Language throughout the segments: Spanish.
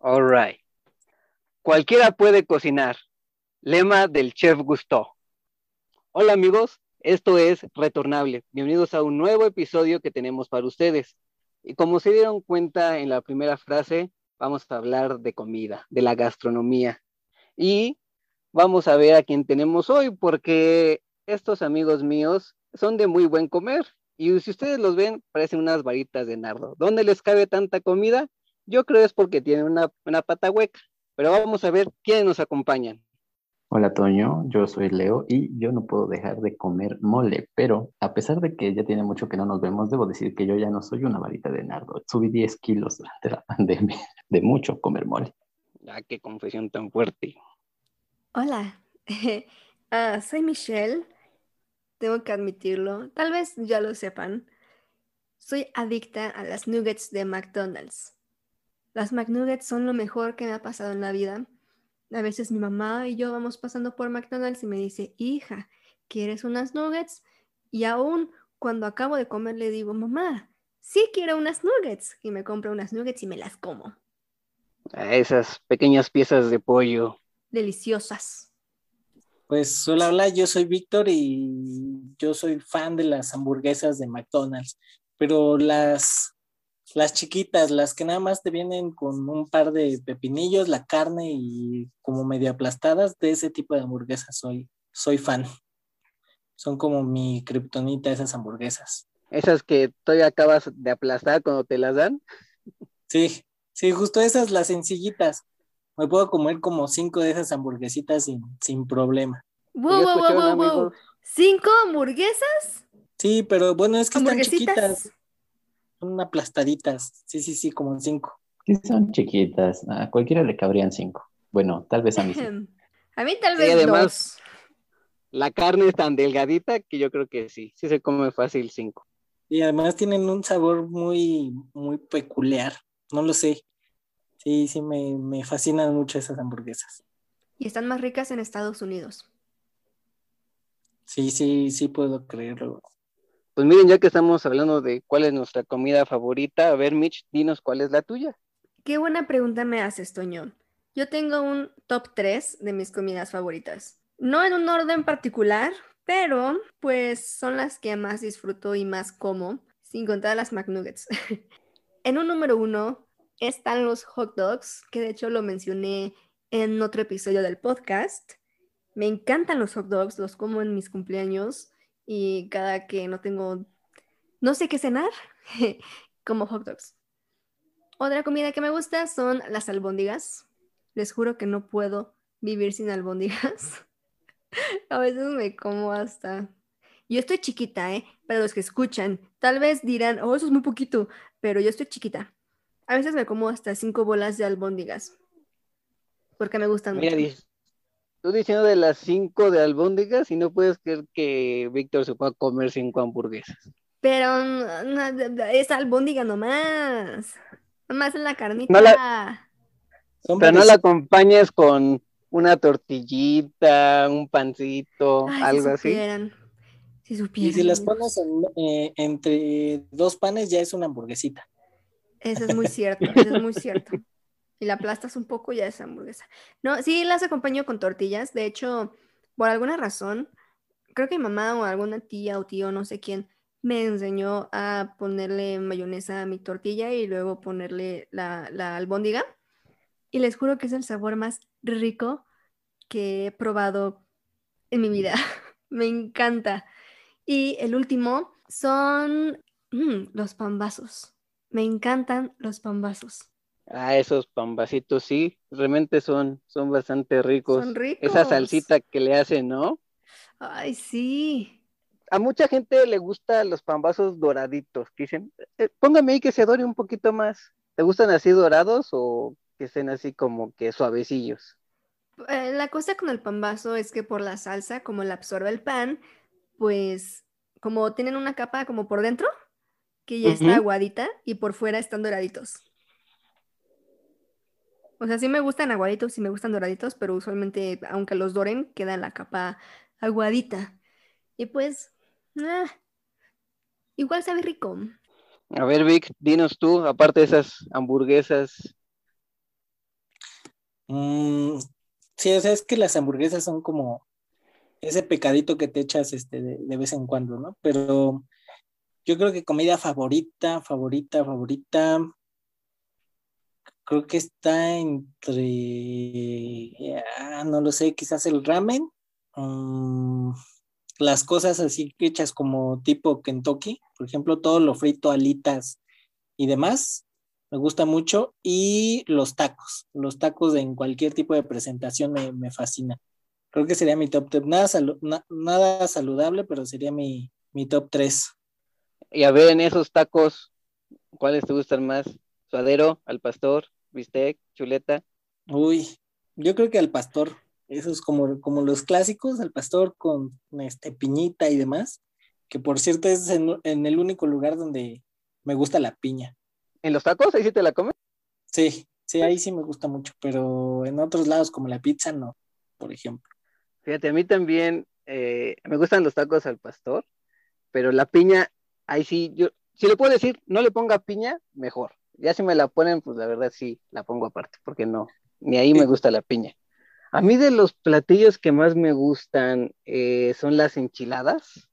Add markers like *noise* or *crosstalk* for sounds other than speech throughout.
All right. Cualquiera puede cocinar. Lema del chef Gusto. Hola amigos, esto es Retornable. Bienvenidos a un nuevo episodio que tenemos para ustedes. Y como se dieron cuenta en la primera frase, vamos a hablar de comida, de la gastronomía. Y vamos a ver a quién tenemos hoy, porque estos amigos míos son de muy buen comer. Y si ustedes los ven, parecen unas varitas de nardo. ¿Dónde les cabe tanta comida? Yo creo es porque tienen una, una pata hueca. Pero vamos a ver quiénes nos acompañan. Hola Toño, yo soy Leo y yo no puedo dejar de comer mole, pero a pesar de que ya tiene mucho que no nos vemos, debo decir que yo ya no soy una varita de nardo. Subí 10 kilos *laughs* durante la pandemia de mucho comer mole. Ah, qué confesión tan fuerte. Hola, *laughs* ah, soy Michelle. Tengo que admitirlo, tal vez ya lo sepan. Soy adicta a las nuggets de McDonald's. Las McNuggets son lo mejor que me ha pasado en la vida. A veces mi mamá y yo vamos pasando por McDonald's y me dice, hija, ¿quieres unas nuggets? Y aún cuando acabo de comer le digo, mamá, sí quiero unas nuggets. Y me compra unas nuggets y me las como. esas pequeñas piezas de pollo. Deliciosas. Pues hola, hola, yo soy Víctor y yo soy fan de las hamburguesas de McDonald's, pero las las chiquitas, las que nada más te vienen con un par de pepinillos, la carne y como medio aplastadas, de ese tipo de hamburguesas soy, soy fan. Son como mi kriptonita esas hamburguesas. Esas que todavía acabas de aplastar cuando te las dan. Sí, sí, justo esas, las sencillitas. Me puedo comer como cinco de esas hamburguesitas sin, sin problema. Wow, wow, wow, wow, ¿Cinco hamburguesas? Sí, pero bueno, es que están chiquitas son aplastaditas. Sí, sí, sí, como en cinco. Sí, son chiquitas. A cualquiera le cabrían cinco. Bueno, tal vez a mí sí. *laughs* A mí tal vez además, La carne es tan delgadita que yo creo que sí, sí se come fácil cinco. Y además tienen un sabor muy, muy peculiar. No lo sé. Sí, sí, me, me fascinan mucho esas hamburguesas. Y están más ricas en Estados Unidos. Sí, sí, sí puedo creerlo. Pues miren, ya que estamos hablando de cuál es nuestra comida favorita, a ver, Mitch, dinos cuál es la tuya. Qué buena pregunta me haces, Toño. Yo tengo un top 3 de mis comidas favoritas. No en un orden particular, pero pues son las que más disfruto y más como, sin contar las McNuggets. *laughs* en un número uno están los hot dogs, que de hecho lo mencioné en otro episodio del podcast. Me encantan los hot dogs, los como en mis cumpleaños y cada que no tengo, no sé qué cenar, *laughs* como hot dogs. Otra comida que me gusta son las albóndigas. Les juro que no puedo vivir sin albóndigas. *laughs* A veces me como hasta... Yo estoy chiquita, ¿eh? Para los que escuchan, tal vez dirán, oh, eso es muy poquito, pero yo estoy chiquita. A veces me como hasta cinco bolas de albóndigas. Porque me gustan mucho tú diciendo de las cinco de albóndigas y no puedes creer que Víctor se pueda comer cinco hamburguesas. Pero es albóndiga nomás. Nomás en la carnita. No la... Pero no la acompañes con una tortillita, un pancito, algo así. Si supieran. Y si las pones eh, entre dos panes ya es una hamburguesita. Eso es muy cierto, eso es muy cierto *laughs* y la aplastas un poco, ya es hamburguesa. No, sí las acompaño con tortillas. De hecho, por alguna razón, creo que mi mamá o alguna tía o tío, no sé quién, me enseñó a ponerle mayonesa a mi tortilla y luego ponerle la, la albóndiga. Y les juro que es el sabor más rico que he probado en mi vida. *laughs* me encanta. Y el último son mm, los pambazos. Me encantan los pambazos. Ah, esos pambacitos sí, realmente son, son bastante ricos. Son ricos. Esa salsita que le hacen, ¿no? Ay, sí. A mucha gente le gustan los pambazos doraditos, que dicen, eh, póngame ahí que se dore un poquito más. ¿Te gustan así dorados o que estén así como que suavecillos? Eh, la cosa con el pambazo es que por la salsa, como la absorbe el pan, pues como tienen una capa como por dentro, que ya está aguadita y por fuera están doraditos. O sea, sí me gustan aguaditos, sí me gustan doraditos, pero usualmente, aunque los doren, queda la capa aguadita. Y pues, ah, igual sabe rico. A ver, Vic, dinos tú, aparte de esas hamburguesas, Mm, sí, o sea, es que las hamburguesas son como ese pecadito que te echas este, de, de vez en cuando, ¿no? Pero yo creo que comida favorita, favorita, favorita, creo que está entre, ah, no lo sé, quizás el ramen, mm, las cosas así hechas como tipo Kentucky, por ejemplo, todo lo frito, alitas y demás, me gusta mucho, y los tacos, los tacos en cualquier tipo de presentación me, me fascina. Creo que sería mi top 3. Nada, nada saludable, pero sería mi, mi top 3. Y a ver, en esos tacos, ¿cuáles te gustan más? ¿Suadero, al pastor, bistec, chuleta? Uy, yo creo que al pastor. Esos como, como los clásicos, al pastor con este, piñita y demás. Que por cierto es en, en el único lugar donde me gusta la piña. ¿En los tacos? ¿Ahí sí te la comes? Sí, sí, ahí sí me gusta mucho, pero en otros lados como la pizza no, por ejemplo. Fíjate, a mí también eh, me gustan los tacos al pastor, pero la piña, ahí sí, yo, si le puedo decir, no le ponga piña, mejor. Ya si me la ponen, pues la verdad sí, la pongo aparte, porque no, ni ahí me gusta la piña. A mí de los platillos que más me gustan eh, son las enchiladas.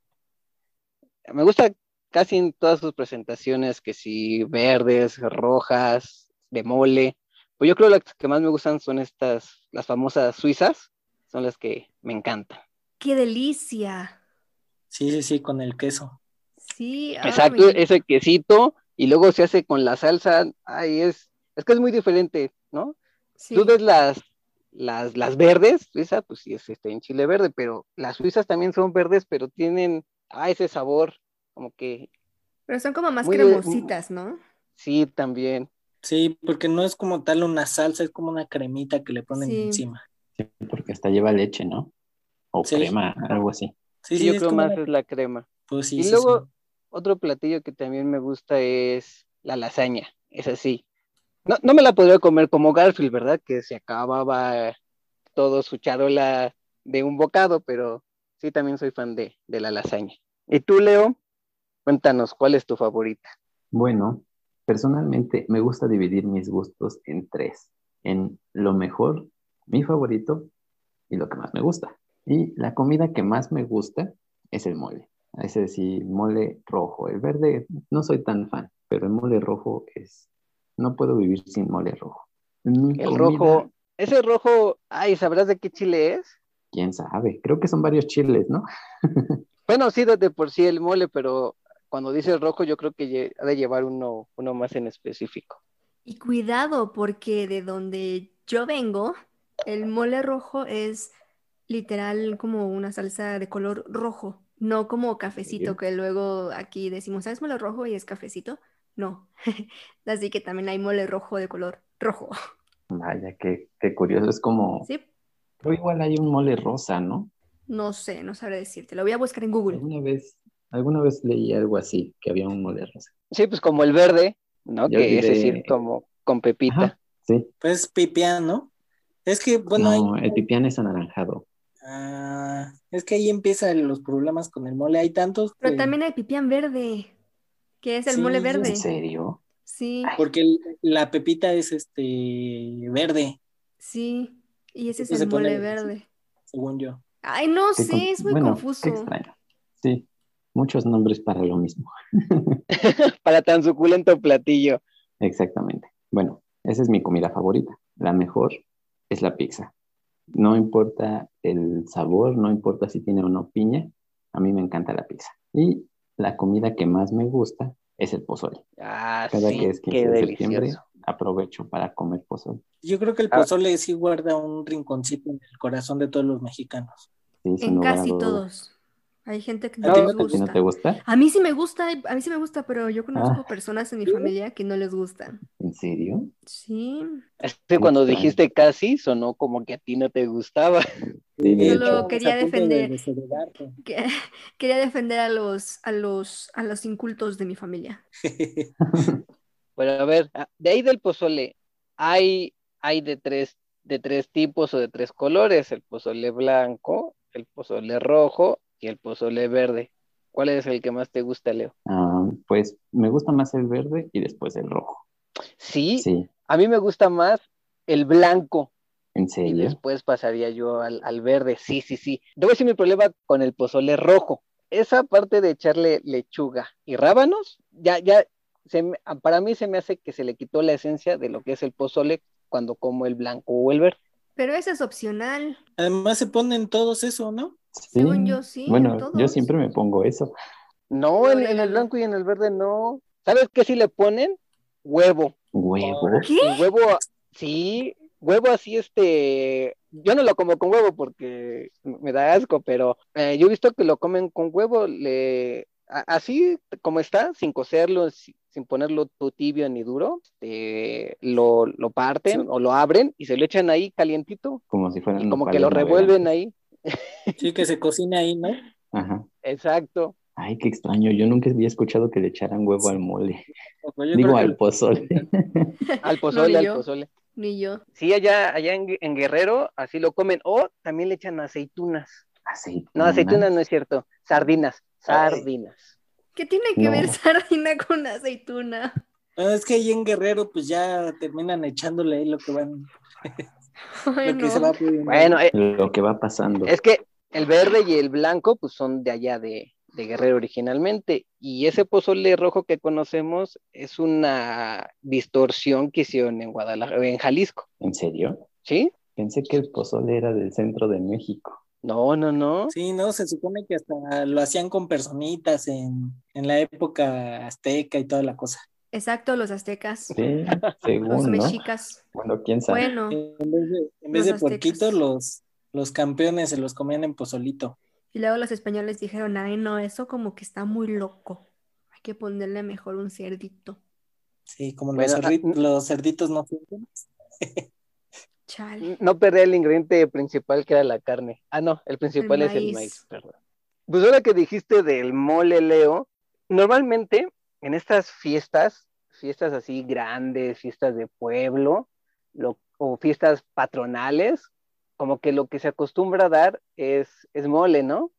Me gusta casi en todas sus presentaciones, que si verdes, rojas, de mole. Pues yo creo que las que más me gustan son estas, las famosas suizas, son las que me encantan. ¡Qué delicia! Sí, sí, sí, con el queso. Sí, Exacto, ay. ese quesito y luego se hace con la salsa, ay, es, es que es muy diferente, ¿no? Sí. Tú ves las, las, las verdes, suiza, pues sí es este en chile verde, pero las suizas también son verdes, pero tienen ah, ese sabor, como que Pero son como más Muy- cremositas, ¿no? sí, también. Sí, porque no es como tal una salsa, es como una cremita que le ponen Sí. encima. Sí, porque hasta lleva leche, ¿no? O Sí. crema, algo así. Sí, Sí, sí, yo creo como más es la crema. Pues sí, y sí, luego, sí. Otro platillo que también me gusta es la lasaña, es así. No, no me la podría comer como Garfield, ¿verdad? Que se acababa todo su charola de un bocado, pero sí también soy fan de, de la lasaña. ¿Y tú, Leo? Cuéntanos, ¿cuál es tu favorita? Bueno, personalmente me gusta dividir mis gustos en tres. En lo mejor, mi favorito y lo que más me gusta. Y la comida que más me gusta es el mole. Es decir, mole rojo. El verde no soy tan fan, pero el mole rojo es... No puedo vivir sin mole rojo. Mi El comida, rojo, ese rojo, ay, ¿sabrás de qué chile es? quién sabe. Creo que son varios chiles, ¿no? *laughs* Bueno, sí, de por sí el mole, pero cuando dice rojo yo creo que ha de llevar uno, uno más en específico. Y cuidado, porque de donde yo vengo, el mole rojo es literal como una salsa de color rojo, no como cafecito, que luego aquí decimos, ¿sabes mole rojo y es cafecito? No. *laughs* Así que también hay mole rojo de color rojo. Vaya, qué, qué curioso. Es como... ¿Sí? Pero igual hay un mole rosa, ¿no? No sé, no sabré decirte. Lo voy a buscar en Google. Alguna vez, alguna vez leí algo así, que había un mole rosa. Sí, pues como el verde, ¿no? Que es decir, como con pepita. Ajá, sí. Pues pipián, ¿no? Es que, bueno, hay- no, el pipián es anaranjado. Ah, es que ahí empiezan los problemas con el mole. Hay tantos Pero que- también hay pipián verde, que es el Sí, mole verde. ¿En serio? Sí, porque el- la pepita es este verde, sí. Y ese es el pone mole verde. según yo. Ay, no sé, con- es muy bueno, confuso. Qué extraño. Sí, muchos nombres para lo mismo. *laughs* *laughs* Para tan suculento platillo. Exactamente. Bueno, esa es mi comida favorita. La mejor es la pizza. No importa el sabor, no importa si tiene o no piña, a mí me encanta la pizza. Y la comida que más me gusta es el pozole. Ah, Cada sí, que es 15 qué de septiembre, aprovecho para comer pozole. Yo creo que el Ah. pozole sí guarda un rinconcito en el corazón de todos los mexicanos. Sí, En casi todos. Hay gente que ¿A no ti les no- ¿A ti no gusta. te gusta? A mí sí me gusta, a mí sí me gusta, pero yo conozco Ah. personas en mi familia que no les gustan. ¿En serio? Sí, Es que cuando dijiste casi, sonó como que a ti no te gustaba. *laughs* Sí, de Solo hecho. quería de defender. que- *laughs* quería defender a los, a los, a los incultos de mi familia. *laughs* Bueno, a ver, ah, de ahí del pozole, hay, hay de tres, de tres tipos o de tres colores, el pozole blanco, el pozole rojo y el pozole verde. ¿Cuál es el que más te gusta, Leo? Ah, pues me gusta más el verde y después el rojo. Sí, Sí, a mí me gusta más el blanco, ¿En y serio? después pasaría yo al, al verde. Sí, sí, sí. Debo decir mi problema con el pozole rojo. Esa parte de echarle lechuga y rábanos, ya, ya, se me- para mí se me hace que se le quitó la esencia de lo que es el pozole cuando como el blanco o el verde. Pero eso es opcional. Además se ponen todos eso, ¿no? Sí. Según yo, sí, en Bueno, yo siempre me pongo eso. No, en, el blanco y en el verde no. ¿Sabes qué si le ponen? Huevo. Huevo. ¿Qué? Huevo, sí, huevo así, este, yo no lo como con huevo porque me da asco, pero eh, yo he visto que lo comen con huevo, le, así como está, sin cocerlo, si- sin ponerlo tu tibio ni duro, este, lo, lo parten Sí. o lo abren y se lo echan ahí calientito Como si fueran y como que lo revuelven ahí. Sí, que se cocina ahí, ¿no? Ajá. Exacto. Ay, qué extraño. Yo nunca había escuchado que le echaran huevo al mole. Yo Digo, que- al pozole. *laughs* Al pozole, al pozole. Ni yo. Sí, allá, allá en, Gue- en Guerrero así lo comen o también le echan aceitunas. Aceitunas. No, aceitunas no es cierto, sardinas, sardinas. ¿Qué tiene que ver sardina con aceituna? Bueno, es que ahí en Guerrero, pues ya terminan echándole ahí lo que van, *laughs* *laughs* Ay, lo que no. se va. Bueno, eh, Lo que va pasando. es que el verde y el blanco pues son de allá de, de Guerrero originalmente y ese pozole rojo que conocemos es una distorsión que hicieron en Guadalajara, en Jalisco, ¿En serio? ¿sí? Pensé que el pozole era del centro de México. No, no, no. Sí, no, se supone que hasta lo hacían con personitas en, en la época azteca y toda la cosa. Exacto, los aztecas. Sí, Los según, ¿no? mexicas. Bueno, quién sabe. Bueno, En vez de, en vez Los de los, los campeones se los comían en pozolito. y luego los españoles dijeron, ay, no, eso como que está muy loco. Hay que ponerle mejor un cerdito. Sí, como Bueno, los, ah, cerri- los cerditos no. *laughs* Chale. No perdí el ingrediente principal que era la carne. Ah, no, el principal es el maíz. maíz, perdón. Pues ahora que dijiste del mole, Leo, normalmente en estas fiestas, fiestas así grandes, fiestas de pueblo, lo- o fiestas patronales, como que lo que se acostumbra a dar es, es mole, ¿no?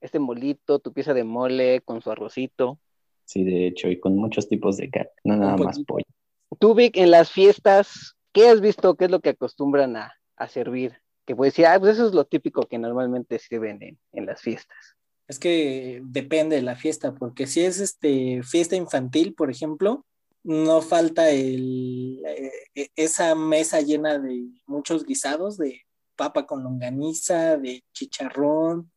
Este molito, tu pieza de mole con su arrocito. Sí, de hecho, y con muchos tipos de carne, no nada más pollo. Tú, Vic, en las fiestas, ¿qué has visto? ¿Qué es lo que acostumbran a, a servir? Que puedes decir, ah, pues eso es lo típico que normalmente sirven en, en las fiestas. Es que depende de la fiesta, porque si es este fiesta infantil, por ejemplo, no falta el, eh, esa mesa llena de muchos guisados, de papa con longaniza, de chicharrón,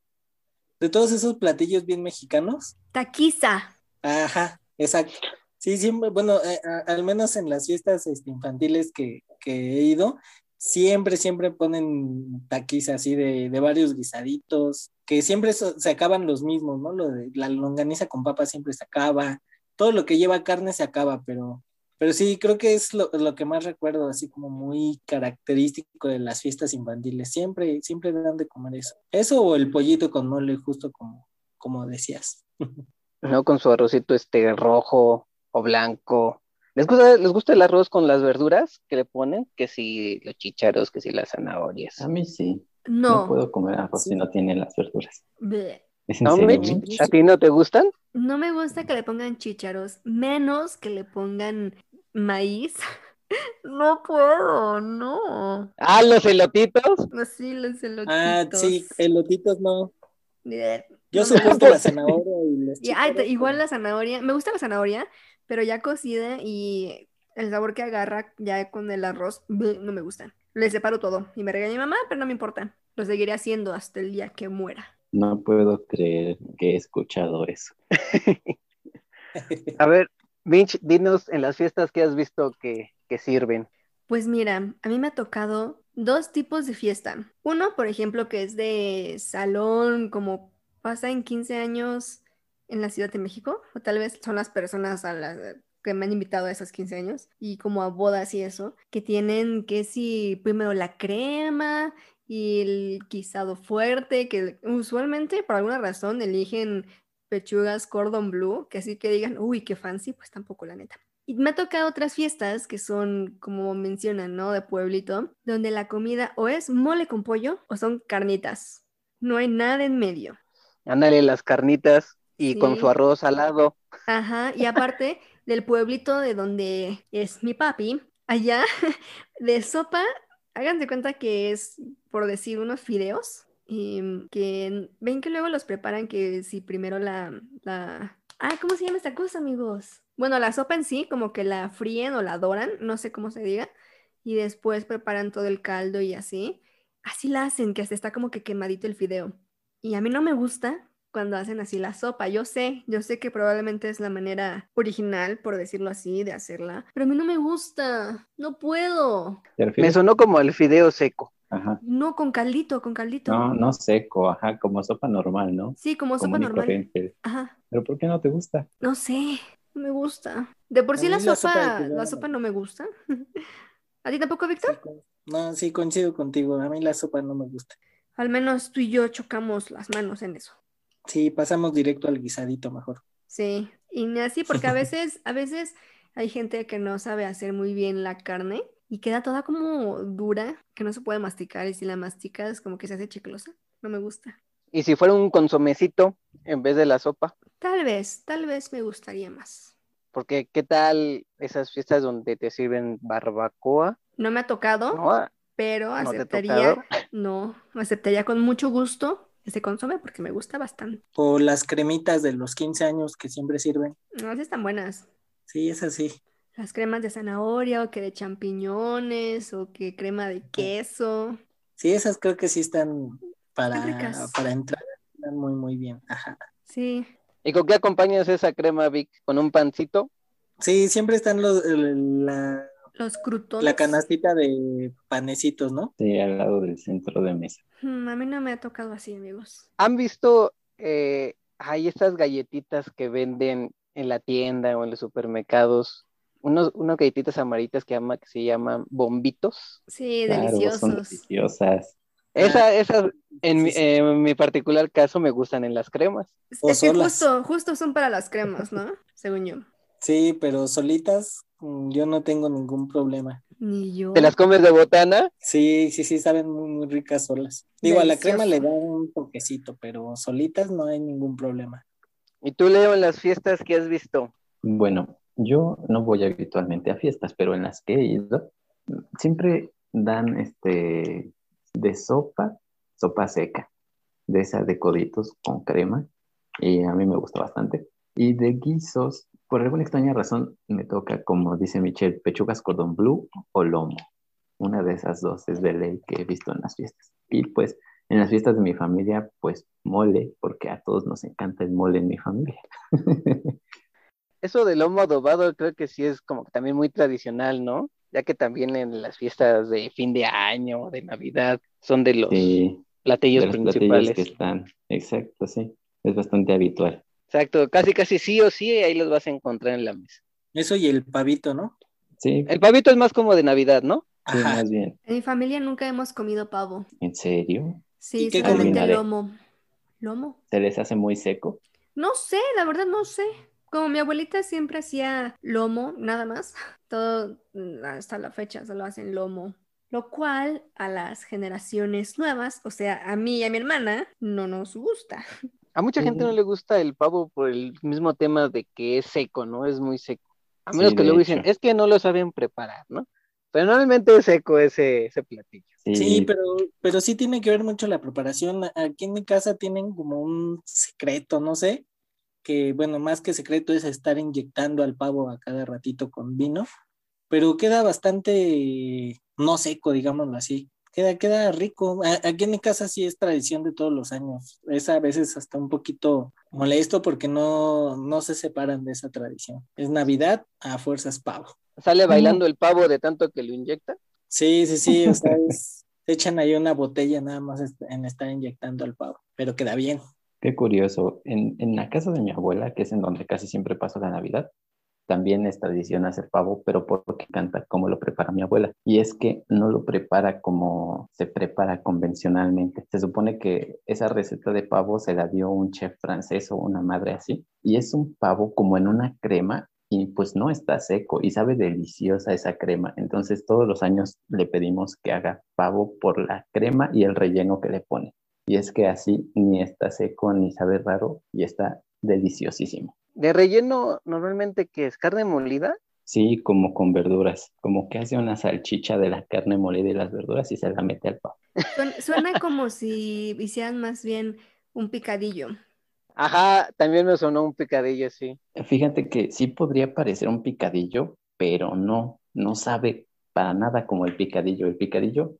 de todos esos platillos bien mexicanos. Taquiza. Ajá, exacto. Sí, siempre, bueno, eh, a- al menos en las fiestas este, infantiles que, que he ido, siempre, siempre ponen taquis así de, de varios guisaditos, que siempre se acaban los mismos, ¿no? Lo de la longaniza con papa siempre se acaba, todo lo que lleva carne se acaba, pero, pero sí, creo que es lo, lo que más recuerdo, así como muy característico de las fiestas infantiles, siempre, siempre dan de comer eso. Eso o el pollito con mole, justo como, como decías. *laughs* ¿No? Con su arrocito este rojo o blanco. ¿Les gusta, ¿Les gusta el arroz con las verduras que le ponen? Que si los chícharos, que si las zanahorias. A mí sí. No, No. puedo comer arroz si no tiene las verduras. Bleh. ¿Es en ¿No, serio? ¿A ti no te gustan? No me gusta que le pongan chícharos, menos que le pongan maíz. *laughs* No puedo, no. Ah, los elotitos. Así los Ah, sí, elotitos no. Yo No gusta. la zanahoria y *laughs* chícharos, igual la zanahoria, me gusta la zanahoria, pero ya cocida y el sabor que agarra ya con el arroz, bleh, no me gustan. Le separo todo y me regaña mi mamá, pero no me importa. Lo seguiré haciendo hasta el día que muera. No puedo creer que he escuchado eso. *laughs* A ver, Mitch, dinos en las fiestas que has visto que, que sirven. Pues mira, a mí me ha tocado dos tipos de fiesta. Uno, por ejemplo, que es de salón, como pasa en 15 años en la Ciudad de México, o tal vez son las personas a las que me han invitado a esos 15 años, y como a bodas y eso, que tienen que si primero la crema y el guisado fuerte, que usualmente por alguna razón eligen pechugas cordon bleu, que así que digan, uy, qué fancy, pues tampoco la neta. Y me ha tocado otras fiestas que son, como mencionan, ¿no? De pueblito, donde la comida o es mole con pollo o son carnitas. No hay nada en medio. Ándale las carnitas y con su arroz salado. Ajá, y aparte del pueblito de donde es mi papi, allá *laughs* de sopa Hagan de cuenta que es, por decir, unos fideos. em, que ven que luego los preparan que si primero la, la... Ah, ¿cómo se llama esta cosa, amigos? Bueno, la sopa en sí, como que la fríen o la doran, no sé cómo se diga, y después preparan todo el caldo y así. Así la hacen, que hasta está como que quemadito el fideo. Y a mí no me gusta cuando hacen así la sopa. Yo sé, yo sé que probablemente es la manera original, por decirlo así, de hacerla, pero a mí no me gusta, no puedo. ¿Te Me sonó como el fideo seco. Ajá. No, con caldito, con caldito. No, no seco, ajá, como sopa normal, ¿no? Sí, como sopa normal. corriente. Ajá, Pero ¿por qué no te gusta? no sé, no me gusta. De por sí la sopa la sopa no me gusta. *laughs* ¿A ti tampoco, Víctor? no, sí, coincido contigo. A mí la sopa no me gusta. Al menos tú y yo chocamos las manos en eso. Sí, pasamos directo al guisadito mejor. Sí, y así, porque a *laughs* veces, a veces hay gente que no sabe hacer muy bien la carne y queda toda como dura, que no se puede masticar, y si la masticas como que se hace chiclosa. No me gusta. Y si fuera un consomecito en vez de la sopa, Tal vez, tal vez me gustaría más. porque ¿qué tal esas fiestas donde te sirven barbacoa? No me ha tocado, ¿No? pero ¿No te ha aceptaría, tocado? *laughs* no, aceptaría con mucho gusto ese consome porque me gusta bastante. O las cremitas de los 15 años que siempre sirven. No, sí están buenas. Sí, es así. Las cremas de zanahoria o que de champiñones o que crema de queso. Sí, esas creo que sí están para, para entrar. Están muy, muy bien. Ajá. Sí, ¿Y con qué acompañas esa crema, Vic? ¿Con un pancito? Sí, siempre están los, la, los crutones. la canastita de panecitos, ¿no? Sí, al lado del centro de mesa. Mm, A mí no me ha tocado así, amigos. ¿Han visto eh, hay estas galletitas que venden en la tienda o en los supermercados? Unos, unas galletitas amarillas que, se llaman bombitos. Sí, Claro, son deliciosos. deliciosas. Esa, esas, en, mi, en mi particular caso, me gustan en las cremas. Es O que solas. justo, justo son para las cremas, ¿no? Según yo. Sí, pero solitas yo no tengo ningún problema. Ni yo. ¿Te las comes de botana? Sí, sí, sí, saben muy, muy ricas solas. Digo, a la crema le da un toquecito, pero solitas no hay ningún problema. ¿Y tú, Leo, en las fiestas que has visto? Bueno, yo no voy habitualmente a fiestas, pero en las que he ido, siempre dan este de sopa, sopa seca, de esa de coditos con crema, y a mí me gusta bastante. Y de guisos, por alguna extraña razón, me toca, como dice Michelle, pechugas cordón blue o lomo. Una de esas dos es de ley que he visto en las fiestas. Y pues en las fiestas de mi familia, pues mole, porque a todos nos encanta el mole en mi familia. *laughs* Eso del lomo adobado creo que sí es como que también muy tradicional, ¿no? Ya que también en las fiestas de fin de año, de Navidad, son de los Sí, platillos de los platillos principales. que están. Exacto, sí. Es bastante habitual. Exacto, casi casi sí o sí, ahí los vas a encontrar en la mesa. Eso y el pavito, ¿no? Sí, El pavito es más como de Navidad, ¿no? sí, Ajá. más bien. En mi familia nunca hemos comido pavo. ¿En serio? Sí, ¿Y qué solamente lomo. ¿Lomo? ¿Se les hace muy seco? No sé, la verdad no sé. Como mi abuelita siempre hacía lomo, nada más. *laughs* Todo mm, hasta la fecha solo hacen lomo. Lo cual a las generaciones nuevas, o sea, a mí y a mi hermana, no nos gusta. *laughs* A mucha gente no le gusta el pavo por el mismo tema de que es seco, ¿no? Es muy seco. A menos Sí, que luego dicen, hecho. es que no lo saben preparar, ¿no? Pero normalmente es seco ese, ese platillo. Sí, pero, pero sí tiene que ver mucho la preparación. Aquí en mi casa tienen como un secreto, no sé, que bueno, más que secreto es estar inyectando al pavo a cada ratito con vino, pero queda bastante no seco, digámoslo así. Queda, queda rico. A- Aquí en mi casa sí es tradición de todos los años. Es a veces hasta un poquito molesto porque no, no se separan de esa tradición. Es Navidad a fuerzas pavo. Sale bailando el pavo de tanto que lo inyecta. Sí, sí, sí, o sea, es- se echan ahí una botella nada más en estar inyectando al pavo, pero queda bien. Qué curioso. En, en la casa de mi abuela, que es en donde casi siempre paso la Navidad, también es tradición hacer pavo, pero porque canta como lo prepara mi abuela. Y es que no lo prepara como se prepara convencionalmente. Se supone que esa receta de pavo se la dio un chef francés o una madre así. Y es un pavo como en una crema y pues no está seco y sabe deliciosa esa crema. Entonces todos los años le pedimos que haga pavo por la crema y el relleno que le pone. Y es que así ni está seco ni sabe raro y está deliciosísimo. De relleno, normalmente, que es? ¿Carne molida? Sí, como con verduras, como que hace una salchicha de la carne molida y las verduras y se la mete al pavo. Suena, suena como si hicieran más bien un picadillo. Ajá, también me sonó un picadillo, sí. Fíjate que sí podría parecer un picadillo, pero no, no sabe para nada como el picadillo. El picadillo,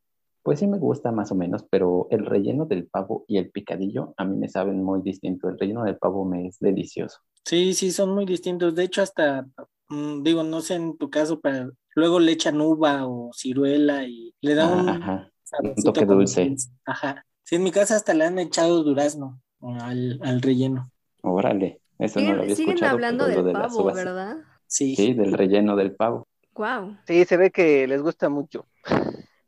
pues sí me gusta más o menos, pero el relleno del pavo y el picadillo a mí me saben muy distinto. El relleno del pavo me es delicioso. Sí, sí, son muy distintos. De hecho, hasta, mm, digo, no sé en tu caso, pero luego le echan uva o ciruela y le da un, Ajá, un toque dulce. Ajá. Sí, en mi casa hasta le han echado durazno al, al relleno. Órale, eso no lo Siguen, había siguen escuchado, hablando pero lo del de pavo, ¿verdad? Sí. Sí, del relleno del pavo. Wow. Sí, se ve que les gusta mucho.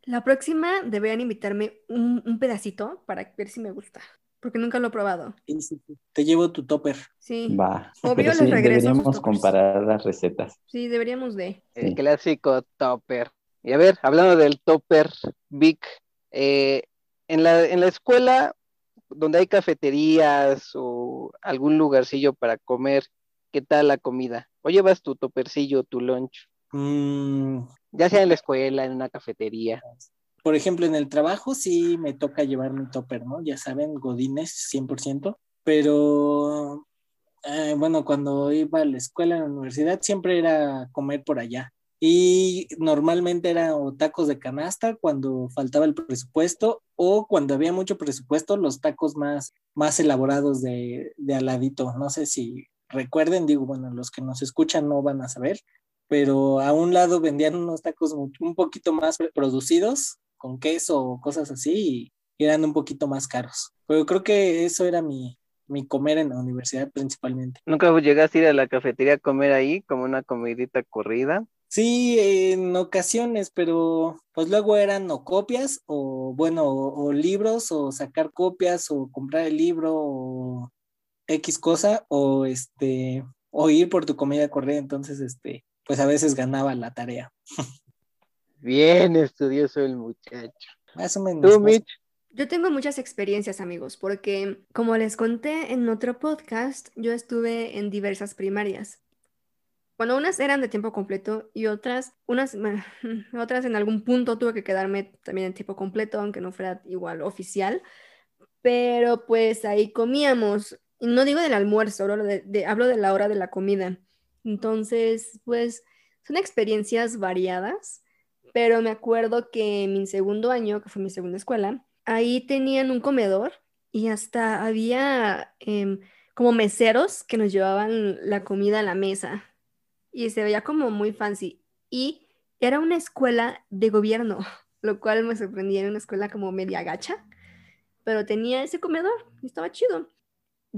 La próxima deberían invitarme un, un pedacito para ver si me gusta, porque nunca lo he probado. Sí, sí, sí. Te llevo tu topper. Sí, Va, Obvio, les sí, regreso deberíamos comparar las recetas. sí, deberíamos de. El Sí. clásico topper. Y a ver, hablando del topper, Vic, eh, en la, en la escuela donde hay cafeterías o algún lugarcillo para comer, ¿qué tal la comida? ¿O llevas tu toppercillo, tu lunch? Mm, Ya sea en la escuela, en una cafetería. por ejemplo, en el trabajo sí me toca llevar mi topper, ¿no? Ya saben, godines 100%, pero eh, bueno, cuando iba a la escuela, en la universidad, siempre era comer por allá. Y normalmente eran o tacos de canasta cuando faltaba el presupuesto o cuando había mucho presupuesto, los tacos más, más elaborados de, de aladito. No sé si recuerden, digo, bueno, los que nos escuchan no van a saber, pero a un lado vendían unos tacos un poquito más producidos, con queso o cosas así, y eran un poquito más caros. Pero creo que eso era mi, mi comer en la universidad principalmente. ¿Nunca llegaste a ir a la cafetería a comer ahí como una comidita corrida? Sí, en ocasiones, pero pues luego eran o copias o bueno, o, o libros o sacar copias o comprar el libro o X cosa o este o ir por tu comida corrida, entonces este pues a veces ganaba la tarea. Bien estudioso el muchacho. Más o menos. ¿Tú, más- Mitch? Yo tengo muchas experiencias, amigos, porque como les conté en otro podcast, yo estuve en diversas primarias. Bueno, unas eran de tiempo completo y otras, unas, *laughs* otras en algún punto tuve que quedarme también en tiempo completo, aunque no fuera igual oficial. Pero pues ahí comíamos. No digo del almuerzo, hablo de, de- hablo de la hora de la comida. Entonces, pues son experiencias variadas, pero me acuerdo que en mi segundo año, que fue mi segunda escuela, ahí tenían un comedor y hasta había em, como meseros que nos llevaban la comida a la mesa y se veía como muy fancy. Y era una escuela de gobierno, *laughs* lo cual me sorprendía, era una escuela como media gacha, pero tenía ese comedor y estaba chido.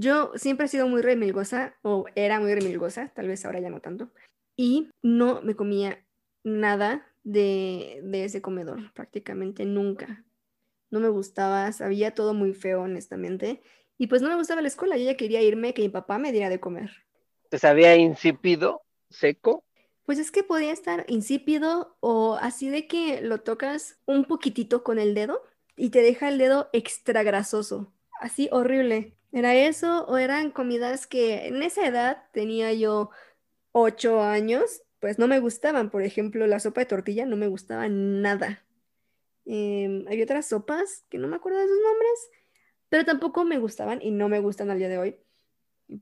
Yo siempre he sido muy remilgosa, o era muy remilgosa, tal vez ahora ya no tanto, y no me comía nada de, de ese comedor, prácticamente nunca. No me gustaba, sabía todo muy feo, honestamente, y pues no me gustaba la escuela, yo ya quería irme, que mi papá me diera de comer. ¿Te sabía insípido, seco? Pues es que podía estar insípido o así de que lo tocas un poquitito con el dedo y te deja el dedo extra grasoso, así horrible. ¿Era eso o eran comidas que en esa edad tenía yo ocho años? Pues no me gustaban, por ejemplo, la sopa de tortilla no me gustaba nada. Em, había otras sopas que no me acuerdo de sus nombres, pero tampoco me gustaban y no me gustan al día de hoy.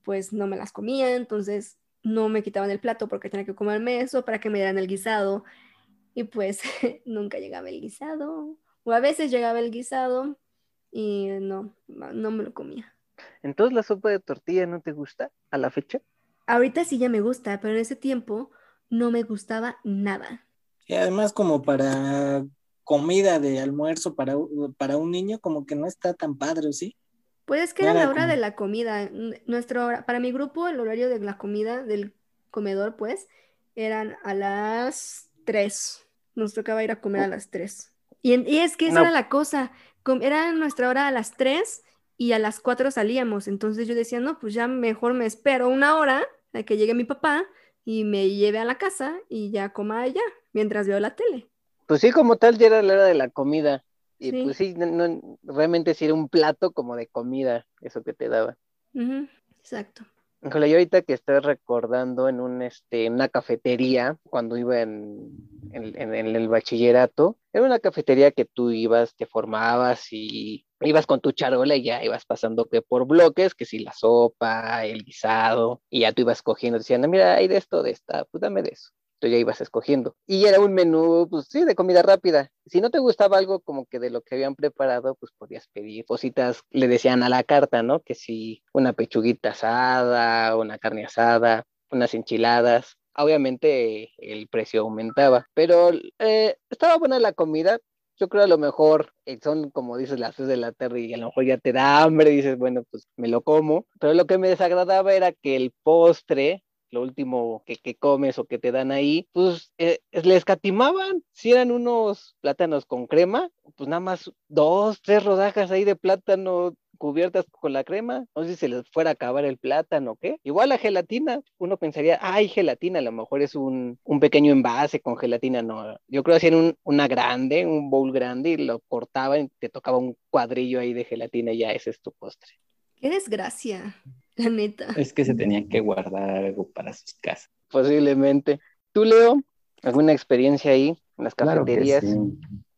Pues no me las comía, entonces no me quitaban el plato porque tenía que comerme eso para que me dieran el guisado. Y pues *laughs* nunca llegaba el guisado. O a veces llegaba el guisado y no, no me lo comía. ¿Entonces la sopa de tortilla no te gusta a la fecha? Ahorita sí ya me gusta, pero en ese tiempo no me gustaba nada. Y además como para comida de almuerzo para, para un niño como que no está tan padre, ¿o ¿sí? Pues es que era Era la hora como- de la comida. N- Nuestra hora, para mi grupo, el horario de la comida del comedor, pues, eran a las 3. Nos tocaba ir a comer a las 3. Y, es que esa No. era la cosa. com- Era nuestra hora a las 3 y a las 4 salíamos. Entonces yo decía, no, pues ya mejor me espero una hora a que llegue mi papá y me lleve a la casa y ya coma allá mientras veo la tele. Pues sí, como tal, ya era la hora de la comida. Y Sí. pues sí, no, no- realmente sí era un plato como de comida, eso que te daba. Exacto. Híjole, yo ahorita que estoy recordando en un, este, una cafetería, cuando iba en, en, el bachillerato, era una cafetería que tú ibas, te formabas y ibas con tu charola y ya ibas pasando que por bloques, que si la sopa, el guisado, y ya tú ibas cogiendo, diciendo, mira, hay de esto, de esta, pues dame de eso tú ya ibas escogiendo. Y era un menú, pues sí, de comida rápida. Si no te gustaba algo como que de lo que habían preparado, pues podías pedir cositas, le decían a la carta, ¿no? Que si una pechuguita asada, una carne asada, unas enchiladas. Obviamente el precio aumentaba, pero eh, estaba buena la comida, yo creo a lo mejor eh, son como dices las 3 de la tarde y a lo mejor ya te da hambre, dices, bueno, pues me lo como, pero lo que me desagradaba era que el postre lo último que, que, comes o que te dan ahí, pues eh, le escatimaban. Si eran unos plátanos con crema, pues nada más dos, tres rodajas ahí de plátano cubiertas con la crema, no sé si se les fuera a acabar el plátano o qué. Igual la gelatina, uno pensaría, ay, gelatina, a lo mejor es un, un pequeño envase con gelatina, no. Yo creo que hacían un, una grande, un bowl grande y lo cortaban y te tocaba un cuadrillo ahí de gelatina y ya ese es tu postre. Qué desgracia. *laughs* La neta. Es que se tenían que guardar algo para sus casas. Posiblemente. ¿Tú, Leo? ¿Alguna experiencia ahí en las cafeterías?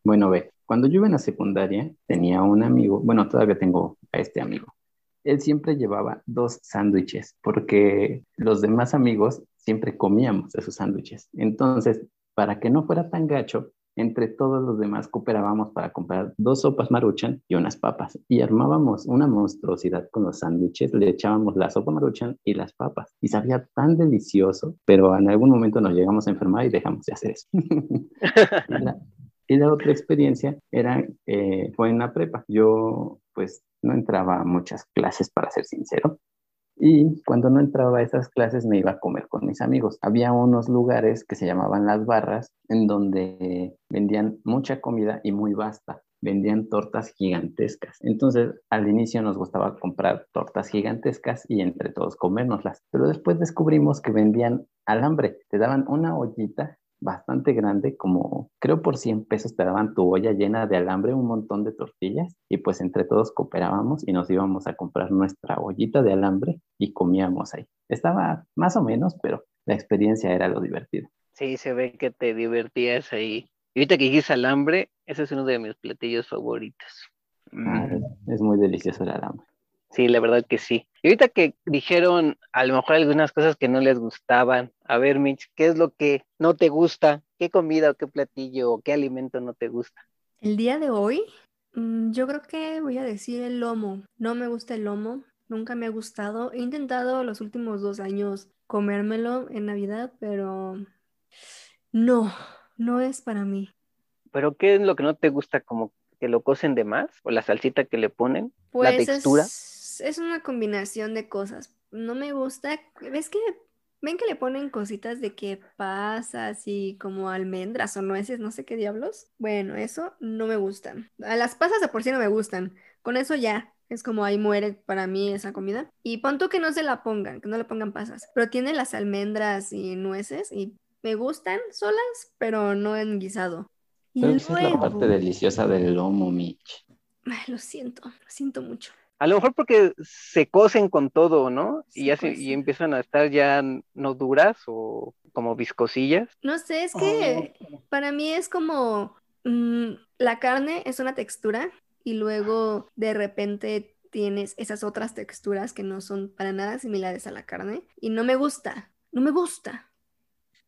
Bueno, ve, cuando yo iba en la secundaria tenía un amigo, bueno, todavía tengo a este amigo. Él siempre llevaba dos sándwiches porque los demás amigos siempre comíamos esos sándwiches. Entonces, para que no fuera tan gacho, entre todos los demás cooperábamos para comprar dos sopas maruchan y unas papas y armábamos una monstruosidad con los sándwiches, le echábamos la sopa maruchan y las papas y sabía tan delicioso, pero en algún momento nos llegamos a enfermar y dejamos de hacer eso. *laughs* y, la, otra experiencia era, eh, fue en la prepa. Yo pues no entraba a muchas clases para ser sincero, y cuando no entraba a esas clases me iba a comer con mis amigos. Había unos lugares que se llamaban las barras en donde vendían mucha comida y muy vasta. Vendían tortas gigantescas. Entonces, al inicio nos gustaba comprar tortas gigantescas y entre todos comérnoslas. Pero después descubrimos que vendían alambre. Te daban una ollita bastante grande, como creo por 100 pesos te daban tu olla llena de alambre, un montón de tortillas, y pues entre todos cooperábamos y nos íbamos a comprar nuestra ollita de alambre y comíamos ahí. Estaba más o menos, pero la experiencia era lo divertido. Sí, se ve que te divertías ahí. Y ahorita que dijiste alambre, ese es uno de mis platillos favoritos. Ah, mm. es muy delicioso el alambre. Sí, la verdad que sí. Y ahorita que dijeron a lo mejor algunas cosas que no les gustaban, a ver, Mitch, ¿qué es lo que no te gusta? ¿Qué comida o qué platillo o qué alimento no te gusta? El día de hoy, mm, yo creo que voy a decir el lomo. No me gusta el lomo, nunca me ha gustado. He intentado los últimos dos años comérmelo en Navidad, pero no, no es para mí. ¿Pero qué es lo que no te gusta? ¿Como que lo cocen de más? ¿O la salsita que le ponen? Pues ¿La textura? es una combinación de cosas. No me gusta, ¿ves que ven que le ponen cositas de que pasas y como almendras o nueces, no sé qué diablos? Bueno, eso no me gustan. A las pasas de por sí no me gustan. Con eso ya, es como ahí muere para mí esa comida. Y pon que no se la pongan, que no le pongan pasas. Pero tiene las almendras y nueces y me gustan solas, pero no en guisado. Y es la parte deliciosa del lomo, Mitch. Ay, lo siento, lo siento mucho. A lo mejor porque se cocen con todo, ¿no? y ya y empiezan a estar ya no duras o como viscosillas. No sé, es que oh. para mí es como mm, la carne es una textura y luego de repente tienes esas otras texturas que no son para nada similares a la carne y no me gusta, no me gusta.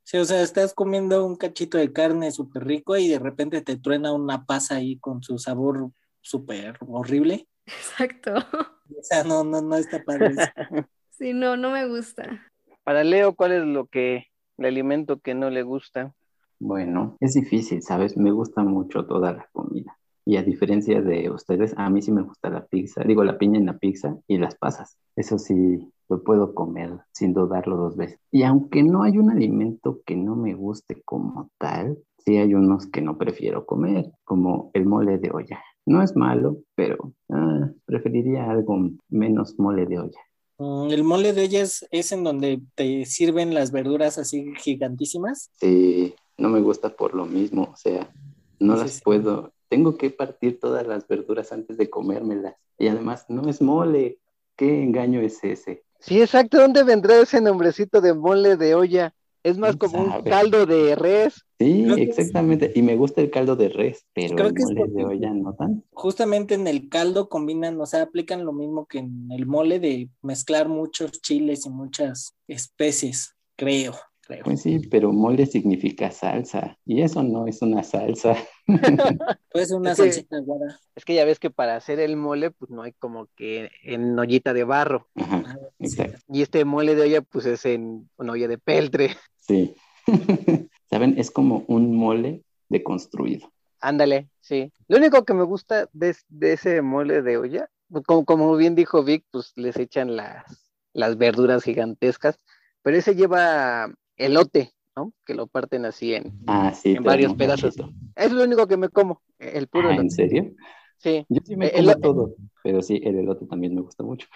Sí, o sea, estás comiendo un cachito de carne súper rico y de repente te truena una pasa ahí con su sabor súper horrible. *laughs* Exacto. O sea, no, no, no está padre. *laughs* sí, no, no me gusta. Para Leo, ¿cuál es lo que, el alimento que no le gusta? Bueno, es difícil, ¿sabes? Me gusta mucho toda la comida. Y a diferencia de ustedes, a mí sí me gusta la pizza. Digo, la piña en la pizza y las pasas. Eso sí, lo puedo comer sin dudarlo dos veces. Y aunque no hay un alimento que no me guste como tal, sí hay unos que no prefiero comer, como el mole de olla. No es malo, pero ah, preferiría algo menos mole de olla. Mm, ¿El mole de olla es, en donde te sirven las verduras así gigantísimas? Sí, no me gusta por lo mismo, o sea, no las puedo, tengo que partir todas las verduras antes de comérmelas. Y además, no es mole, ¿qué engaño es ese? Sí, exacto. ¿Dónde vendrá ese nombrecito de mole de olla? Es más ¿Quién como un caldo de res. Sí, Creo exactamente. Y me gusta el caldo de res, pero Creo el que es mole de olla no tan. Justamente en el caldo combinan, o sea, aplican lo mismo que en el mole de mezclar muchos chiles y muchas especies, creo, creo. Pues sí, pero mole significa salsa. Y eso no es una salsa. *laughs* *laughs* Puede ser una Es que- salsita aguada. Es que ya ves que para hacer el mole, pues no hay como que en ollita de barro. Ajá, Ah, exacto. Y este mole de olla, pues es en una olla de peltre. Sí. *laughs* ¿Saben? Es como un mole deconstruido. Ándale, sí. Lo único que me gusta de, de ese mole de olla, pues, como, como bien dijo Vic, pues les echan las, las verduras gigantescas, pero ese lleva elote, ¿no? Que lo parten así en... Ah, sí. En varios pedazos. Es lo único que me como, el puro Ah, ¿En elote. serio? Sí. Yo sí me Eh, como el- todo, pero sí, el elote también me gusta mucho.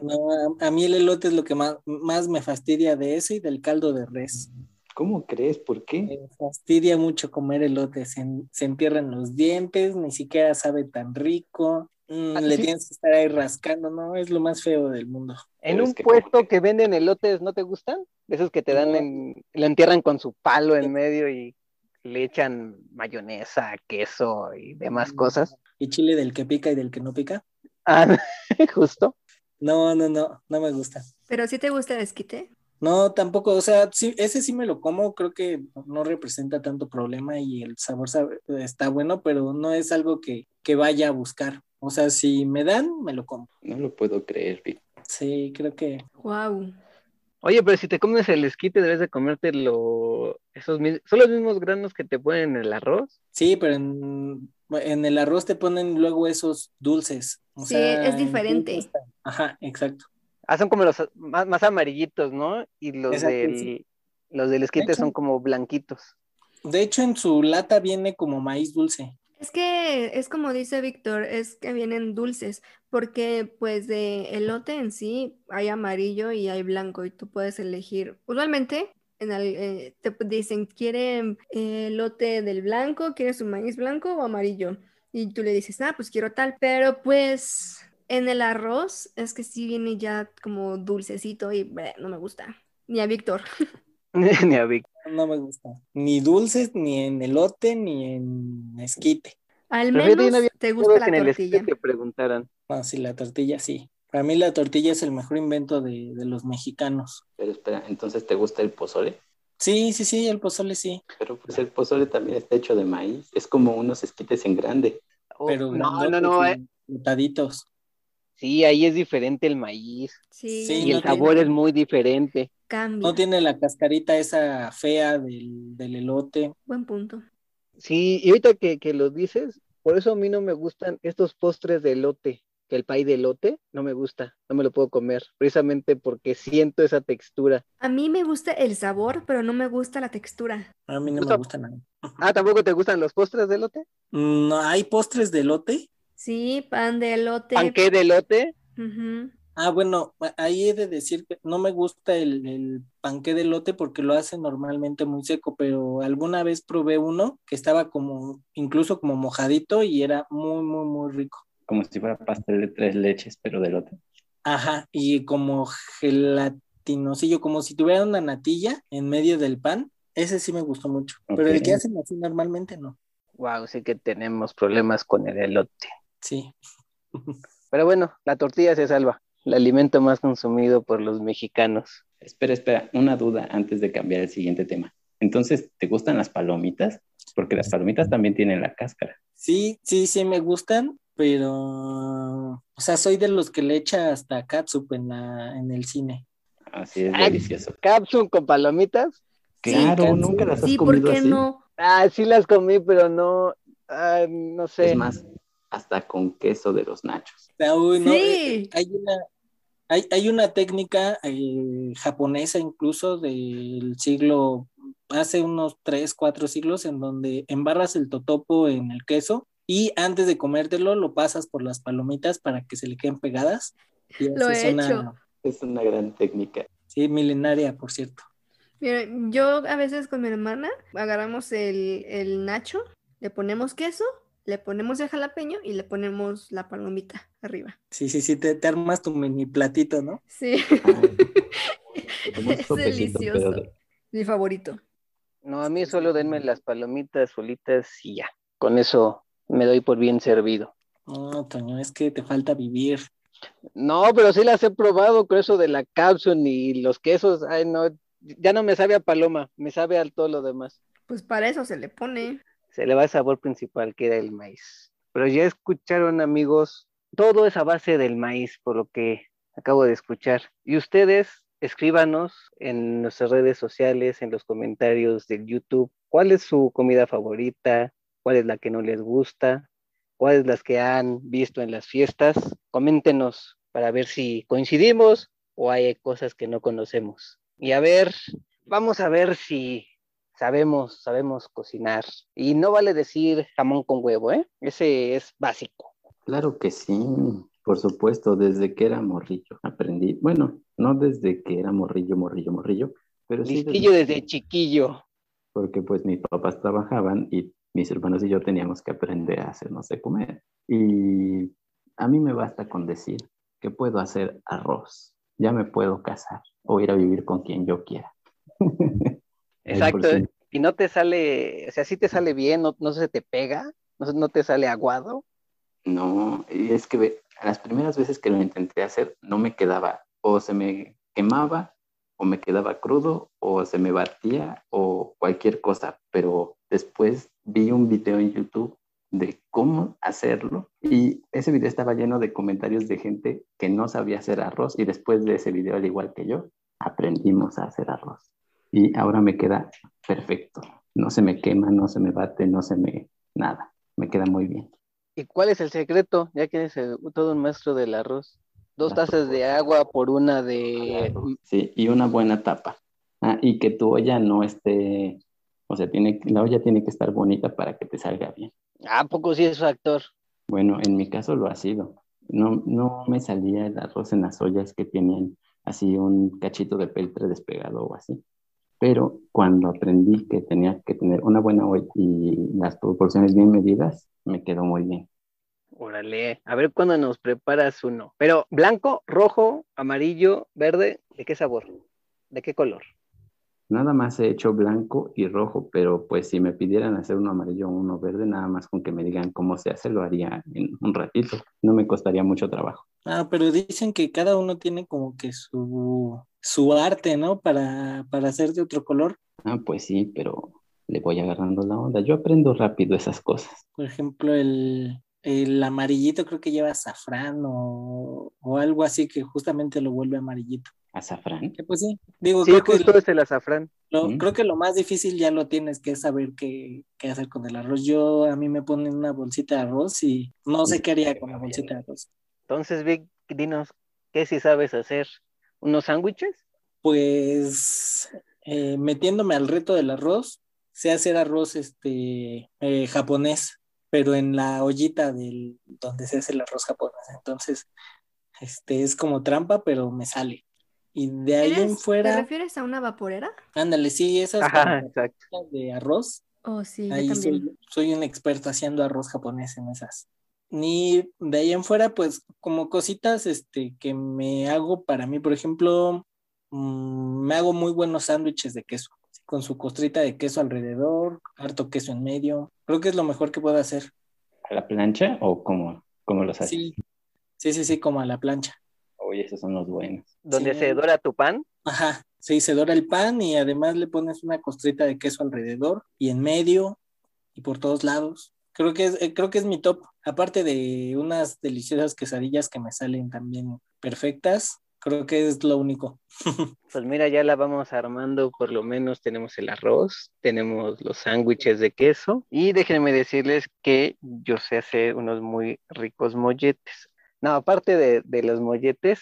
No, a, a mí el elote es lo que más, más me fastidia de ese y del caldo de res. ¿Cómo crees? ¿Por qué? Me fastidia mucho comer elote, se, se entierran los dientes, ni siquiera sabe tan rico, mm, Ah, le sí. tienes que estar ahí rascando, no, es lo más feo del mundo. En un que puesto que- que venden elotes, ¿no te gustan? Esos que te dan No. en... Lo entierran con su palo en medio y le echan mayonesa, queso y demás cosas. ¿Y chile del que pica y del que no pica? Ah, *laughs* justo. No, no, no, no me gusta. Pero si te gusta el esquite. No, tampoco, o sea, sí, ese sí me lo como, creo que no representa tanto problema y el sabor sabe- está bueno, pero no es algo que, que vaya a buscar. O sea, si me dan, me lo como. No lo puedo creer, Vic. Sí, creo que Wow. Oye, pero si te comes el esquite, debes de comerte lo... Esos mis- ¿Son los mismos granos que te ponen en el arroz? sí, pero en, en el arroz te ponen luego esos dulces. O Sí, sea, es en diferente. Ajá, exacto. Ah, son como los más, más amarillitos, ¿no? Y los Exacto, del, sí. los del esquite hecho- son como blanquitos. De hecho, en su lata viene como maíz dulce. Es que es como dice Víctor, es que vienen dulces, porque pues de elote en sí hay amarillo y hay blanco y tú puedes elegir. Usualmente en el, eh, te dicen, ¿quiere eh, elote del blanco? ¿Quiere su maíz blanco o amarillo? Y tú le dices, ah, pues quiero tal, pero pues en el arroz es que sí viene ya como dulcecito y bleh, no me gusta. Ni a Víctor. *laughs* *laughs* Ni a Vic. No me gusta. Ni dulces, ni en elote, ni en esquite. Al no menos había te gusta que la en el esquite tortilla. te preguntaran. No, sí, la tortilla sí. Para mí la tortilla es el mejor invento de, de los mexicanos. Pero espera, entonces ¿te gusta el pozole? Sí, sí, sí, el pozole sí. Pero pues el pozole también está hecho de maíz. Es como unos esquites en grande. Oh, Pero no, no, grandotes no, y eh, botaditos. Sí, ahí es diferente el maíz. Sí, Sí, Y el no tiene- sabor es muy diferente. cambia. No tiene la cascarita esa fea del, del elote. Buen punto. Sí, y ahorita que, que lo dices, por eso a mí no me gustan estos postres de elote, que el pay de elote no me gusta, no me lo puedo comer, precisamente porque siento esa textura. A mí me gusta el sabor, pero no me gusta la textura. A mí no me gusta nada. Ah, ¿tampoco te gustan los postres de elote? No, ¿hay postres de elote? Sí, pan de elote. ¿Panqué de elote? Ujú. Ah, bueno, ahí he de decir que no me gusta el, el panqué de elote porque lo hace normalmente muy seco, pero alguna vez probé uno que estaba como, incluso como mojadito y era muy, muy, muy rico. Como si fuera pastel de tres leches, pero de elote. Ajá, y como gelatinosillo, como si tuviera una natilla en medio del pan. Ese sí me gustó mucho, pero el que hacen así normalmente no. Wow, sí que tenemos problemas con el elote. Sí. *laughs* Pero bueno, la tortilla se salva, el alimento más consumido por los mexicanos. Espera, espera, una duda antes de cambiar el siguiente tema. Entonces, ¿te gustan las palomitas? Porque las palomitas también tienen la cáscara. Sí, sí, sí me gustan, pero, o sea, soy de los que le echa hasta catsup en, la, en el cine. Así es Ah, delicioso. Cápsula con palomitas. Claro, catsup. nunca las has Sí, ¿por comido qué así. no? Ah, sí las comí, pero no, ah, no sé. Es más, hasta con queso de los nachos. Uy, no, Sí. eh, eh, hay una, hay, hay una técnica eh, japonesa incluso del siglo, hace unos 3, 4 siglos, en donde embarras el totopo en el queso y antes de comértelo lo pasas por las palomitas para que se le queden pegadas. Y Lo he una- hecho. Es una gran técnica. Sí, milenaria, por cierto. Mira, yo a veces con mi hermana agarramos el, el nacho, le ponemos queso le ponemos el jalapeño y le ponemos la palomita arriba. Sí, sí, sí, te, te armas tu mini platito, ¿no? Sí. *laughs* Es pero delicioso. de- Mi favorito. No, a mí solo denme las palomitas solitas y ya. Con eso me doy por bien servido. No, Toño, es que te falta vivir. No, pero sí las he probado con eso de la cápsula y los quesos. Ay, no, ya no me sabe a paloma, me sabe a todo lo demás. Pues para eso se le pone. Se le va el sabor principal, que era el maíz. Pero ya escucharon, amigos, todo es a base del maíz, por lo que acabo de escuchar. Y ustedes, escríbanos en nuestras redes sociales, en los comentarios del YouTube, cuál es su comida favorita, cuál es la que no les gusta, cuáles las que han visto en las fiestas. Coméntenos para ver si coincidimos o hay cosas que no conocemos. Y a ver, vamos a ver si sabemos, sabemos cocinar. Y no vale decir jamón con huevo, ¿eh? Ese es básico. Claro que sí, por supuesto, desde que era morrillo aprendí, bueno, no desde que era morrillo, morrillo, morrillo, pero sí Listillo desde chiquillo. porque pues mis papás trabajaban y mis hermanos y yo teníamos que aprender a hacernos de comer. Y a mí me basta con decir que puedo hacer arroz, ya me puedo casar o ir a vivir con quien yo quiera. *laughs* Exacto. Y no te sale, o sea, sí te sale bien, no, no se te pega, no, no te sale aguado. No, y es que las primeras veces que lo intenté hacer no me quedaba, o se me quemaba, o me quedaba crudo, o se me batía, o cualquier cosa, pero después vi un video en YouTube de cómo hacerlo y ese video estaba lleno de comentarios de gente que no sabía hacer arroz y después de ese video, al igual que yo, aprendimos a hacer arroz y ahora me queda perfecto. No se me quema, no se me bate, no se me nada, me queda muy bien. ¿Y cuál es el secreto? Ya que eres el- todo un maestro del arroz. Dos La tazas de agua por una de... Sí, y una buena tapa. Ah, y que tu olla no esté, o sea, tiene, la olla tiene que estar bonita para que te salga bien. ¿A poco sí es factor? Bueno, en mi caso lo ha sido. No, no me salía el arroz en las ollas que tienen así un cachito de peltre despegado o así. Pero cuando aprendí que tenía que tener una buena olla y las proporciones bien medidas, me quedó muy bien. Órale, a ver cuándo nos preparas uno. Pero blanco, rojo, amarillo, verde, ¿de qué sabor? ¿De qué color? Nada más he hecho blanco y rojo, pero pues si me pidieran hacer uno amarillo o uno verde, nada más con que me digan cómo se hace, lo haría en un ratito. No me costaría mucho trabajo. Ah, pero dicen que cada uno tiene como que su, su arte, ¿no? Para, para hacer de otro color. Ah, pues sí, pero le voy agarrando la onda. Yo aprendo rápido esas cosas. Por ejemplo, el, el amarillito creo que lleva azafrán o, o algo así que justamente lo vuelve amarillito. Azafrán. Que pues sí, digo, Sí, creo que justo es el azafrán. Lo- Mm. Creo que lo más difícil ya lo tienes que saber qué, qué hacer con el arroz. Yo, a mí me ponen una bolsita de arroz y no sé qué haría con la bolsita de arroz. Entonces, Vic, dinos, ¿qué si sabes hacer? ¿Unos sándwiches? Pues eh, metiéndome al reto del arroz, sé hacer arroz este eh, japonés, pero en la ollita del donde se hace el arroz japonés. Entonces, este es como trampa, pero me sale. Y de ahí en ¿Eres- ¿Te fuera, refieres a una vaporera? ándale, sí, esas Ajá, de arroz Oh, sí, yo Ahí también. soy, soy un experto haciendo arroz japonés en esas. Ni de ahí en fuera, pues como cositas este, que me hago para mí, por ejemplo, mm, me hago muy buenos sándwiches de queso, con su costrita de queso alrededor, harto queso en medio. Creo que es lo mejor que puedo hacer. ¿A la plancha o cómo, cómo los haces? Sí, sí, sí, sí, como a la plancha. Oye, esos son los buenos. Donde Sí. se dora tu pan. Ajá, sí, se dora el pan y además le pones una costrita de queso alrededor y en medio y por todos lados. Creo que es, eh, creo que es mi top. Aparte de unas deliciosas quesadillas que me salen también perfectas, creo que es lo único. *laughs* Pues mira, ya la vamos armando, por lo menos tenemos el arroz, tenemos los sándwiches de queso y déjenme decirles que yo sé hacer unos muy ricos molletes. No, aparte de, los molletes,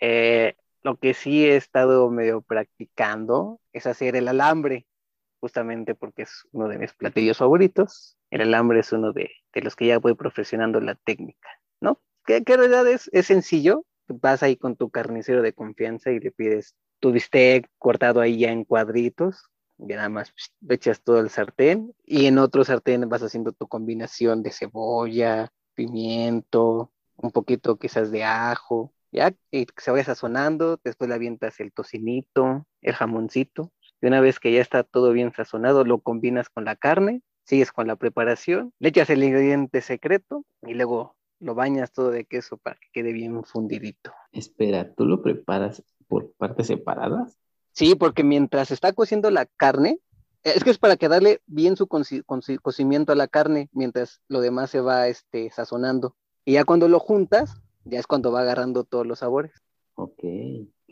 eh, lo que sí he estado medio practicando es hacer el alambre, justamente porque es uno de mis platillos favoritos. El alambre es uno de, de los que ya voy profesionando la técnica, ¿no? Que, en realidad es, es sencillo, vas ahí con tu carnicero de confianza y le pides tu bistec cortado ahí ya en cuadritos, y nada más echas todo el sartén y en otro sartén vas haciendo tu combinación de cebolla, pimiento, un poquito quizás de ajo, ya y que se vaya sazonando, después le avientas el tocinito, el jamoncito, y una vez que ya está todo bien sazonado, lo combinas con la carne, sigues con la preparación, le echas el ingrediente secreto y luego lo bañas todo de queso para que quede bien fundidito. Espera, ¿tú lo preparas por partes separadas? Sí, porque mientras está cociendo la carne, es que es para que darle bien su coci- coci- cocimiento a la carne mientras lo demás se va este, sazonando. Y ya cuando lo juntas, ya es cuando va agarrando todos los sabores. Ok,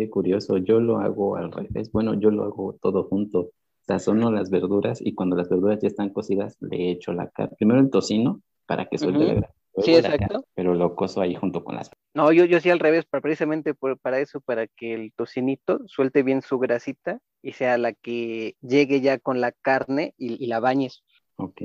qué curioso. Yo lo hago al revés. Bueno, yo lo hago todo junto. Sazono las verduras y cuando las verduras ya están cocidas, le echo la carne. Primero el tocino para que suelte la grasa. Sí, exacto. carne, pero lo cozo ahí junto con las No, yo, yo sí al revés, precisamente por- para eso, para que el tocinito suelte bien su grasita y sea la que llegue ya con la carne y, y la bañes. Ok,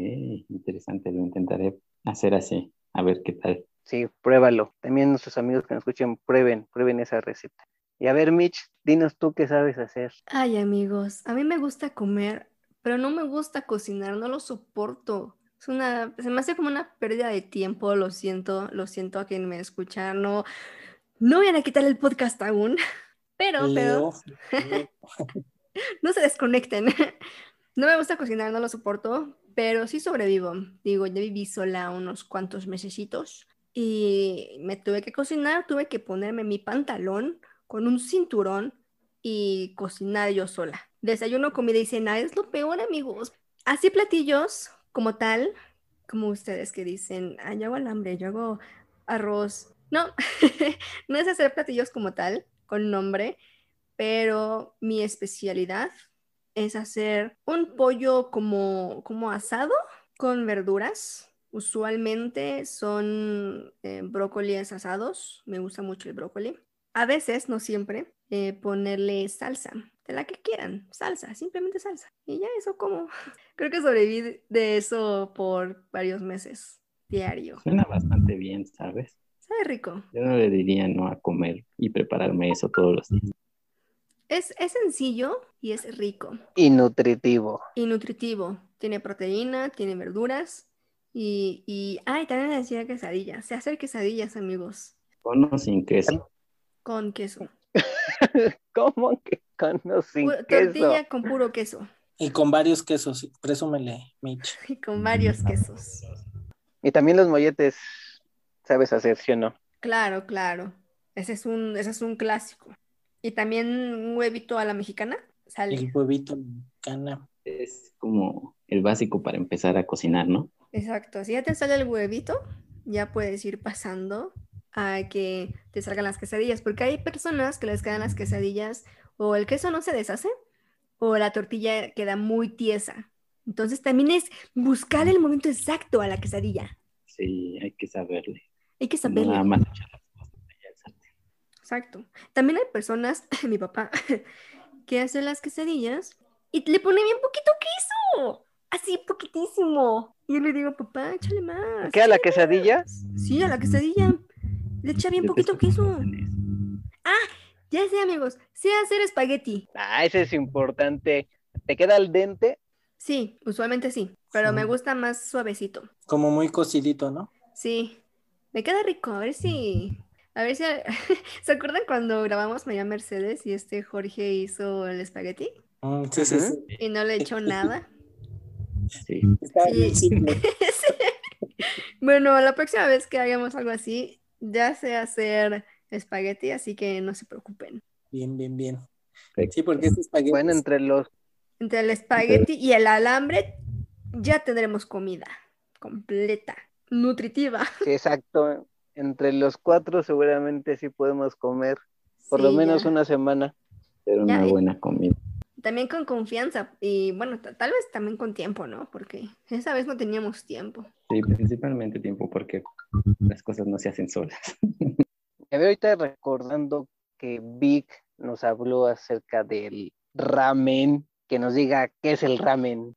interesante. Lo intentaré hacer así. A ver qué tal. Sí, pruébalo. También nuestros amigos que nos escuchen, prueben, prueben esa receta. Y a ver, Mitch, dinos tú qué sabes hacer. Ay, amigos, a mí me gusta comer, pero no me gusta cocinar, no lo soporto. Es una, se me hace como una pérdida de tiempo, lo siento, lo siento a quien me escucha. No, no voy a quitar el podcast aún, *laughs* pero, pero, Leo, *laughs* no se desconecten. *laughs* No me gusta cocinar, no lo soporto, pero sí sobrevivo. Digo, ya viví sola unos cuantos mesecitos y me tuve que cocinar, tuve que ponerme mi pantalón con un cinturón y cocinar yo sola. Desayuno, comida y cena es lo peor, amigos. Así platillos como tal, como ustedes que dicen, ah, yo hago alambre, yo hago arroz. No, *laughs* no es hacer platillos como tal, con nombre, pero mi especialidad es hacer un pollo como, como asado con verduras. Usualmente son eh, brócolis asados, me gusta mucho el brócoli. A veces, no siempre, eh, ponerle salsa, de la que quieran, salsa, simplemente salsa. Y ya eso como, *laughs* creo que sobreviví de eso por varios meses, diario. Suena bastante bien, ¿sabes? Sabe rico. Yo no le diría no a comer y prepararme eso todos los días. Es, es sencillo y es rico. Y nutritivo. y nutritivo. Tiene proteína, tiene verduras y, y ay, también decía quesadillas. Sé hacer quesadillas, amigos, Con o sin queso. Con queso. *laughs* ¿Cómo que con o sin Pu- queso? Tortilla con puro queso y con varios quesos, presúmele, Mitch. *laughs* y con varios quesos. Y también los molletes, ¿sabes hacer, sí o no? Claro, claro. Ese es un, ese es un clásico. Y también un huevito a la mexicana. Sale. El huevito cana. Es como el básico para empezar a cocinar, ¿no? Exacto. Si ya te sale el huevito, ya puedes ir pasando a que te salgan las quesadillas. Porque hay personas que les quedan las quesadillas o el queso no se deshace o la tortilla queda muy tiesa. Entonces también es buscar el momento exacto a la quesadilla. Sí, hay que saberle. Hay que No saberlo. nada más echar las cosas allá al sartén. Exacto. También hay personas, *laughs* mi papá, *laughs* que hace las quesadillas y le pone bien poquito queso. Así, poquitísimo. Y yo le digo, papá, échale más. ¿Qué a la quesadilla? más". Sí, a la quesadilla. Le echa bien poquito queso. eso. Ya sé, amigos. Sé hacer espagueti. Ah, ese es importante. ¿Te queda al dente? Sí, usualmente sí. Pero me gusta más suavecito. Como muy cocidito, ¿no? Sí. Me queda rico. A ver si. A ver si. *laughs* ¿Se acuerdan cuando grabamos María Mercedes y este Jorge hizo el espagueti? Mm, sí, sí. Y no le echó nada. Sí, Está. *laughs* Sí. Bueno, la próxima vez que hagamos algo así, ya sé hacer espagueti, así que no se preocupen. Bien, bien, bien. Sí, porque este espagueti Bueno, entre los Entre el espagueti y el alambre, ya tendremos comida completa, nutritiva. Sí, *laughs* exacto. Entre los cuatro seguramente sí podemos comer por lo menos ya. una semana. Hacer una Ya, buena comida. También con confianza y bueno, ta- tal vez también con tiempo, ¿no? Porque esa vez no teníamos tiempo. Sí, principalmente tiempo porque las cosas no se hacen solas. *laughs* Me veo ahorita recordando que Vic nos habló acerca del ramen, que nos diga qué es el ramen.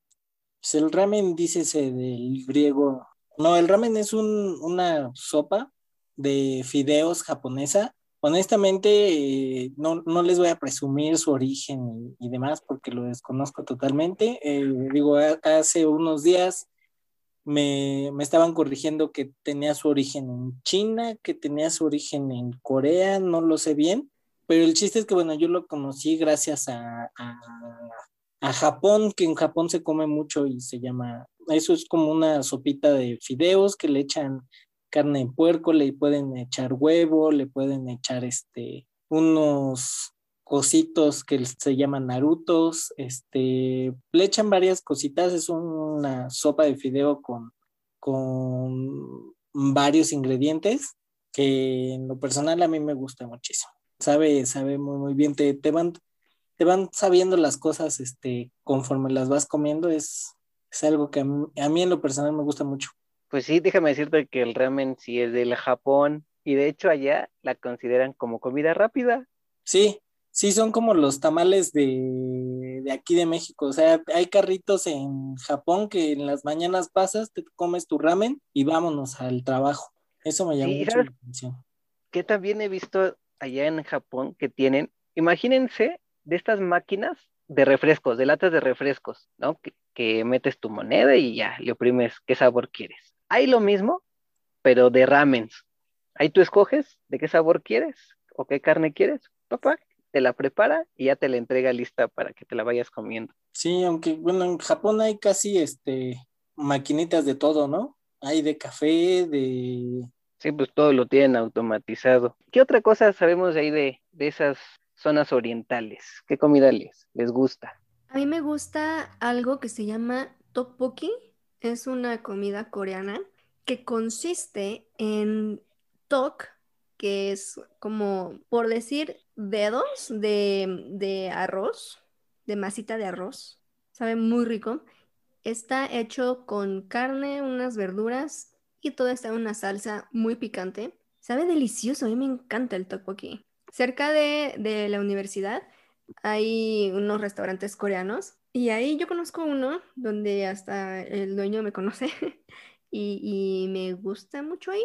Pues el ramen, dícese del griego. No, el ramen es un- una sopa de fideos japonesa honestamente eh, no, no, les voy a presumir su origen y, demás porque lo desconozco totalmente. Eh, digo, hace unos días me, me, estaban corrigiendo que tenía su origen en China, que tenía su origen en Corea, no lo sé bien, pero el chiste es que, bueno, yo lo conocí gracias a, a, Japón, que en Japón se come mucho y se llama, eso es como una sopita de fideos que le echan carne de puerco, le pueden echar huevo, le pueden echar este, unos cositos que se llaman narutos, este, le echan varias cositas, es una sopa de fideo con, con varios ingredientes que en lo personal a mí me gusta muchísimo. Sabe, sabe muy, muy bien, te, te van, te van sabiendo las cosas este, conforme las vas comiendo, es, es algo que a mí en lo personal me gusta mucho. Pues sí, déjame decirte que el ramen sí es del Japón y de hecho allá la consideran como comida rápida. Sí, sí, son como los tamales de, de aquí de México. O sea, hay carritos en Japón que en las mañanas pasas, te comes tu ramen y vámonos al trabajo. Eso me llama mucho la atención. Que también he visto allá en Japón que tienen, imagínense de estas máquinas de refrescos, de latas de refrescos, ¿no? Que, que metes tu moneda y ya le oprimes qué sabor quieres. Hay lo mismo, pero de ramens. Ahí tú escoges de qué sabor quieres o qué carne quieres. Papá, te la prepara y ya te la entrega lista para que te la vayas comiendo. Sí, aunque bueno, en Japón hay casi este maquinitas de todo, ¿no? Hay de café, de... Sí, pues todo lo tienen automatizado. ¿Qué otra cosa sabemos de ahí de, de esas zonas orientales? ¿Qué comida les, les gusta? A mí me gusta algo que se llama tteokbokki es una comida coreana que consiste en tok, que es como, por decir, dedos de, arroz, de masita de arroz. Sabe muy rico. Está hecho con carne, unas verduras y todo está en una salsa muy picante. Sabe delicioso, a mí me encanta el tteokbokki. Cerca de, de la universidad hay unos restaurantes coreanos y ahí yo conozco uno donde hasta el dueño me conoce *laughs* y, me gusta mucho ahí.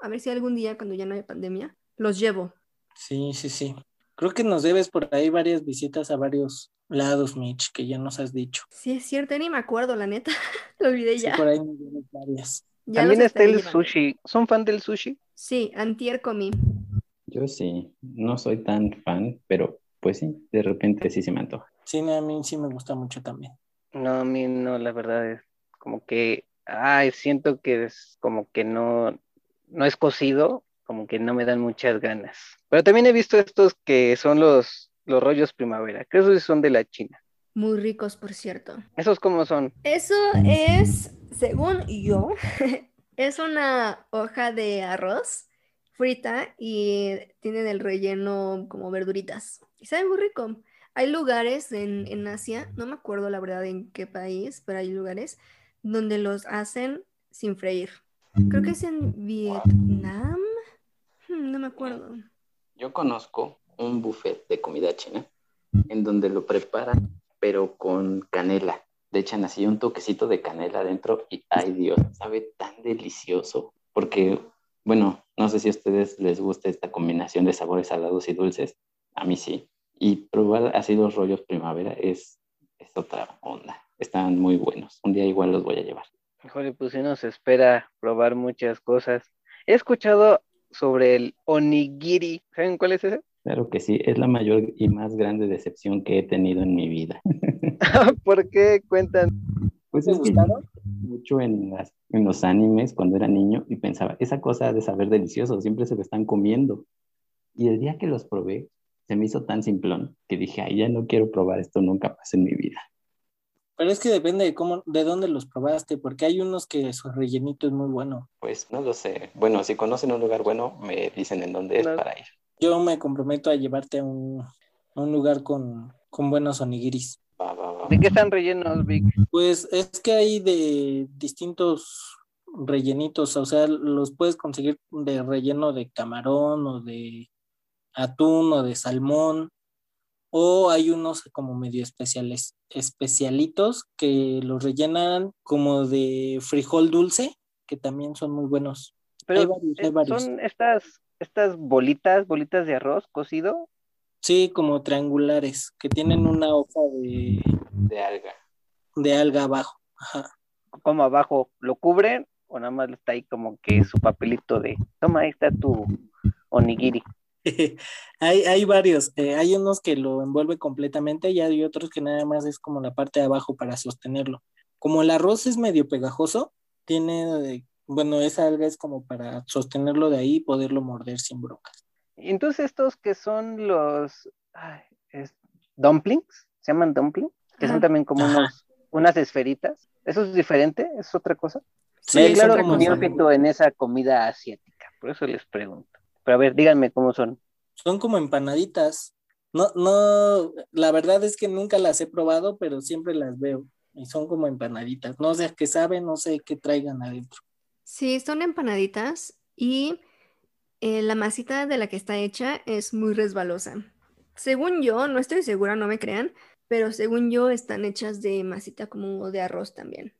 A ver si algún día, cuando ya no hay pandemia, los llevo. Sí, sí, sí. Creo que nos debes por ahí varias visitas a varios lados, Mitch, que ya nos has dicho. Sí, es cierto, ni me acuerdo, la neta. *laughs* Lo olvidé ya. Sí, por ahí nos debes varias. También está el sushi. ¿Son fan del sushi? Sí, antier comí. Yo sí, no soy tan fan, pero pues sí, de repente sí se me antoja. Sí, a mí sí me gusta mucho también. No, a mí no, la verdad es como que, ay, siento que es como que no, no es cocido, como que no me dan muchas ganas. Pero también he visto estos que son los, los rollos primavera, que esos son de la China. Muy ricos, por cierto. ¿Esos cómo son? Eso es, según yo, *laughs* es una hoja de arroz frita y tienen el relleno como verduritas. Y sabe muy rico. Hay lugares en, Asia, no me acuerdo la verdad en qué país, pero hay lugares donde los hacen sin freír. Creo que es en Vietnam. No me acuerdo. Yo conozco un buffet de comida china en donde lo preparan, pero con canela. Le echan así un toquecito de canela adentro y, ay Dios, sabe tan delicioso. Porque bueno, no sé si a ustedes les gusta esta combinación de sabores salados y dulces. A mí sí. Y probar así los rollos primavera es, es otra onda. Están muy buenos. Un día igual los voy a llevar. Mejor, pues si nos espera probar muchas cosas. He escuchado sobre el onigiri. ¿Saben cuál es ese? *laughs* Claro que sí, es la mayor y más grande decepción que he tenido en mi vida. *laughs* ¿Por qué cuentan? Pues es gustaron? mucho en, en los animes cuando era niño y pensaba, esa cosa de saber delicioso, siempre se lo están comiendo. Y el día que los probé, se me hizo tan simplón que dije, ay, ya no quiero probar esto nunca más en mi vida. Pero es que depende de cómo, de dónde los probaste, porque hay unos que su rellenito es muy bueno. Pues no lo sé. Bueno, si conocen un lugar bueno, me dicen en dónde es para ir. Yo me comprometo a llevarte a un, a un lugar con, con buenos onigiris. ¿De qué están rellenos, Vic? Pues es que hay de distintos rellenitos, o sea, los puedes conseguir de relleno de camarón o de atún o de salmón, o hay unos como medio especiales, especialitos que los rellenan como de frijol dulce, que también son muy buenos. Pero hay varios, son estas estas bolitas, bolitas de arroz cocido. Sí, como triangulares, que tienen una hoja de, De alga. de alga abajo. Ajá. como abajo lo cubren o nada más está ahí como que su papelito de, toma, ahí está tu onigiri. *laughs* hay, hay varios, eh, hay unos que lo envuelve completamente y hay otros que nada más es como la parte de abajo para sostenerlo. Como el arroz es medio pegajoso, tiene, bueno, esa alga es como para sostenerlo de ahí y poderlo morder sin broncas. Y entonces estos que son los ay, es- dumplings, se llaman dumplings, que son también como unos, unas esferitas. ¿Eso es diferente? ¿Es otra cosa? Sí, Me declaro neófito en esa comida asiática, por eso les pregunto. Pero a ver, díganme cómo son. son como empanaditas. No, no, la verdad es que nunca las he probado, pero siempre las veo. Y son como empanaditas. No sé qué saben, no sé qué traigan adentro. Sí, son empanaditas y eh, la masita de la que está hecha es muy resbalosa. Según yo, no estoy segura, no me crean, pero según yo están hechas de masita como de arroz también.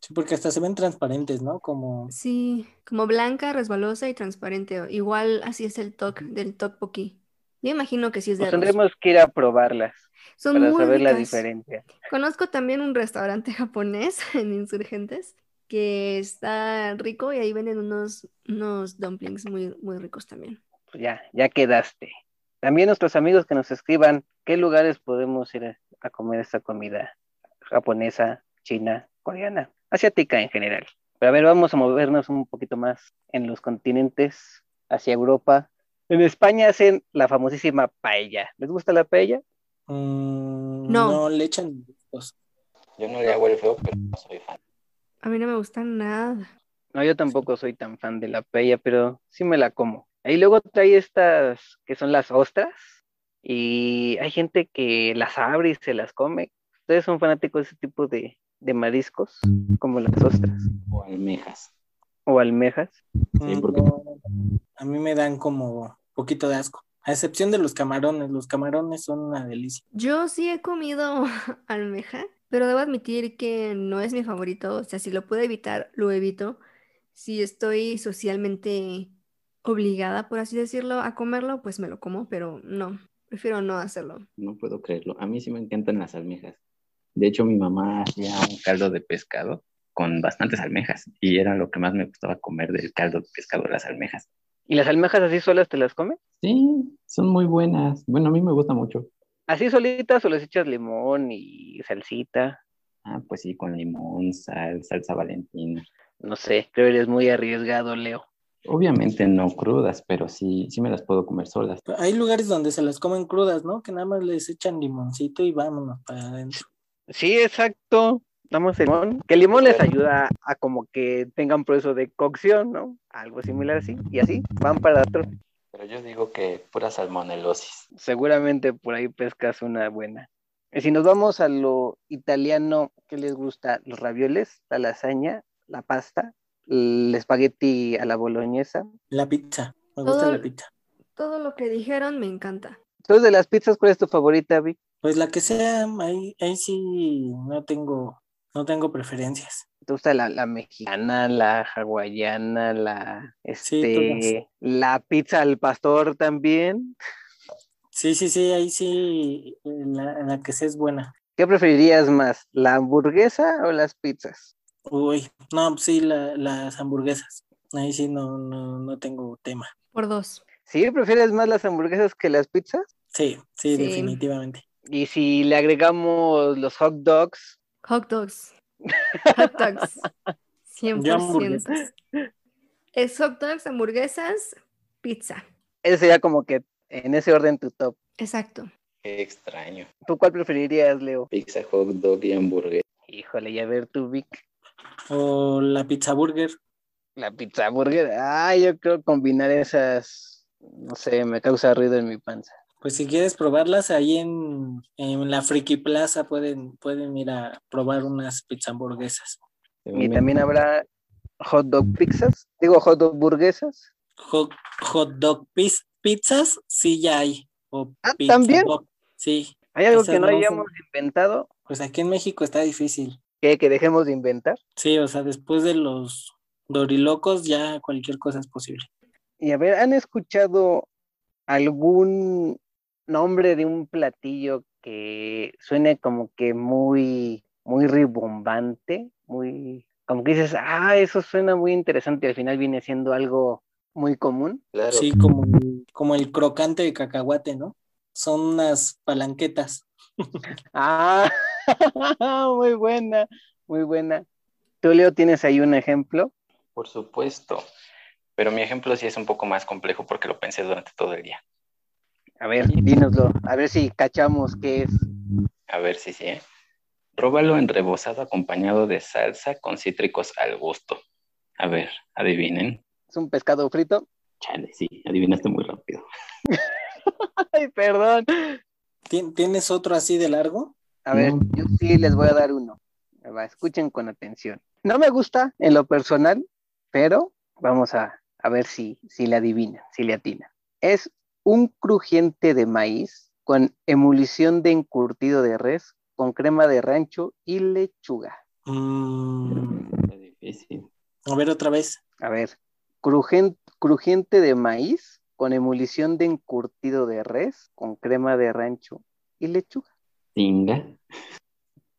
Sí, porque hasta se ven transparentes, ¿no? Como, Sí, como blanca, resbalosa y transparente. Igual así es el toc del tteokbokki. Yo imagino que sí es de Pues tendremos que ir a probarlas Son para muy saber la diferencia. Conozco también un restaurante *laughs* japonés en Insurgentes que está rico y ahí venden unos, unos dumplings muy, muy ricos también. Pues ya, ya quedaste. También nuestros amigos que nos escriban qué lugares podemos ir a comer esta comida japonesa, china, coreana, asiática en general. Pero a ver, vamos a movernos un poquito más en los continentes, hacia Europa. En España hacen la famosísima paella. ¿Les gusta la paella? mm, No. no le echan gustos. Yo no le hago el feo, pero no soy fan. A mí no me gusta nada. No, yo tampoco soy tan fan de la paella, pero sí me la como. Ahí luego trae estas que son las ostras y hay gente que las abre y se las come. ¿Ustedes son fanáticos de ese tipo de, de mariscos, como las ostras O almejas. o almejas? Sí, Mm, porque- no, a mí me dan como poquito de asco. A excepción de los camarones. Los camarones son una delicia. Yo sí he comido *laughs* almeja, pero debo admitir que no es mi favorito. O sea, si lo puedo evitar, lo evito. Si estoy socialmente obligada, por así decirlo, a comerlo, pues me lo como, pero no, prefiero no hacerlo. No puedo creerlo. A mí sí me encantan las almejas. De hecho, mi mamá hacía un caldo de pescado con bastantes almejas y era lo que más me gustaba comer del caldo de pescado, las almejas. ¿Y las almejas así solas te las comes? Sí, son muy buenas. Bueno, a mí me gusta mucho. ¿Así solitas o les echas limón y salsita? Ah, pues sí, con limón, sal, salsa valentina. No sé, creo que eres muy arriesgado, Leo. Obviamente no crudas, pero sí, sí me las puedo comer solas. Hay lugares donde se las comen crudas, ¿no? Que nada más les echan limoncito y vámonos para adentro. Sí, exacto. Damos el limón. Que el limón les ayuda a como que tengan proceso de cocción, ¿no? Algo similar así. Y así van para otro. Pero yo digo que pura salmonelosis. Seguramente por ahí pescas una buena. Y si nos vamos a lo italiano, ¿qué les gusta? Los ravioles, la lasaña, la pasta, el espagueti a la boloñesa. La pizza. Me gusta Todo- la pizza. Todo lo que dijeron me encanta. Entonces, de las pizzas, ¿cuál es tu favorita, Vic? Pues la que sea, ahí, ahí sí no tengo, no tengo preferencias. ¿Te gusta la, la mexicana, la hawaiana, la, Sí, este, la pizza al pastor también? Sí, sí, sí, ahí sí, la, la que sea es buena. ¿Qué preferirías más, la hamburguesa o las pizzas? Uy, no, sí, la- las hamburguesas. Ahí sí no, no, no tengo tema. Por dos. ¿Sí prefieres más las hamburguesas que las pizzas? Sí, sí, Sí. definitivamente. Y si le agregamos los hot dogs, Hot dogs. *laughs* Hot dogs. 100%. hamburguesas. Es hot dogs, hamburguesas, pizza. ese sería como que en ese orden tu top. Exacto. Qué extraño. ¿Tú cuál preferirías, Leo? Pizza, hot dog y hamburguesa. Híjole, ya ver tu Vic. O la pizza burger. La pizza burger. Ah, yo creo combinar esas, no sé, me causa ruido en mi panza. Pues si quieres probarlas, ahí en, en la Friki Plaza pueden, pueden ir a probar unas pizza hamburguesas. Y también habrá hot dog pizzas, digo hot dog burguesas. Hot, hot dog pis- pizzas, sí ya hay. O Ah, pizza ¿también? Sí, ¿Hay algo Esas que no hayamos inventado? pues aquí en México está difícil. ¿Que, que dejemos de inventar? Sí, o sea, después de los dorilocos ya cualquier cosa es posible. Y a ver, ¿han escuchado algún nombre de un platillo que suene como que muy, muy ribombante, muy, como que dices, ah, eso suena muy interesante y al final viene siendo algo muy común? Claro. Sí, como, como el crocante de cacahuate, ¿no? Son unas palanquetas. *laughs* Ah, *laughs* muy buena, muy buena. ¿Tú, Leo, tienes ahí un ejemplo? Por supuesto. Pero mi ejemplo sí es un poco más complejo porque lo pensé durante todo el día. A ver, dínoslo, a ver si cachamos qué es. A ver si sí, ¿eh? Róbalo en rebozado acompañado de salsa con cítricos al gusto. A ver, adivinen. ¿Es un pescado frito? Chale, sí, adivinaste muy rápido. *laughs* Ay, perdón. ¿Tien- ¿Tienes otro así de largo? A ver, No. yo sí les voy a dar uno. Escuchen con atención. No me gusta en lo personal, pero vamos a, a ver si, si le adivinan, si le atinan. Es un crujiente de maíz con emulsión de encurtido de res, con crema de rancho y lechuga. Mm, a ver otra vez. A ver, crujen- crujiente de maíz con emulsión de encurtido de res, con crema de rancho y lechuga. Tinga.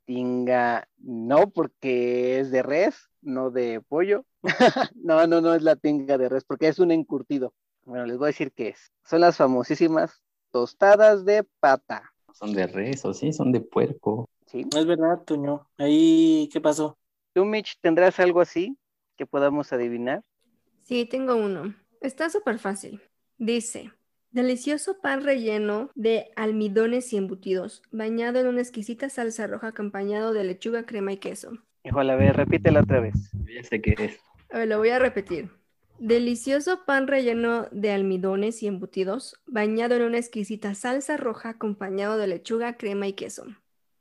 Tinga, no, porque es de res, no de pollo. *laughs* no, no, no es la tinga de res, porque es un encurtido. Bueno, les voy a decir qué es. Son las famosísimas tostadas de pata. Son de res o sí, son de puerco. ¿sí? Es verdad, Toño. Ahí, ¿qué pasó? ¿Tú, Mitch, tendrás algo así que podamos adivinar? Sí, tengo uno. Está súper fácil. Dice, delicioso pan relleno de almidones y embutidos, bañado en una exquisita salsa roja acompañado de lechuga, crema y queso. Híjole, a ver, repítela otra vez. Ya sé qué es. A ver, lo voy a repetir. Delicioso pan relleno de almidones y embutidos, bañado en una exquisita salsa roja acompañado de lechuga, crema y queso.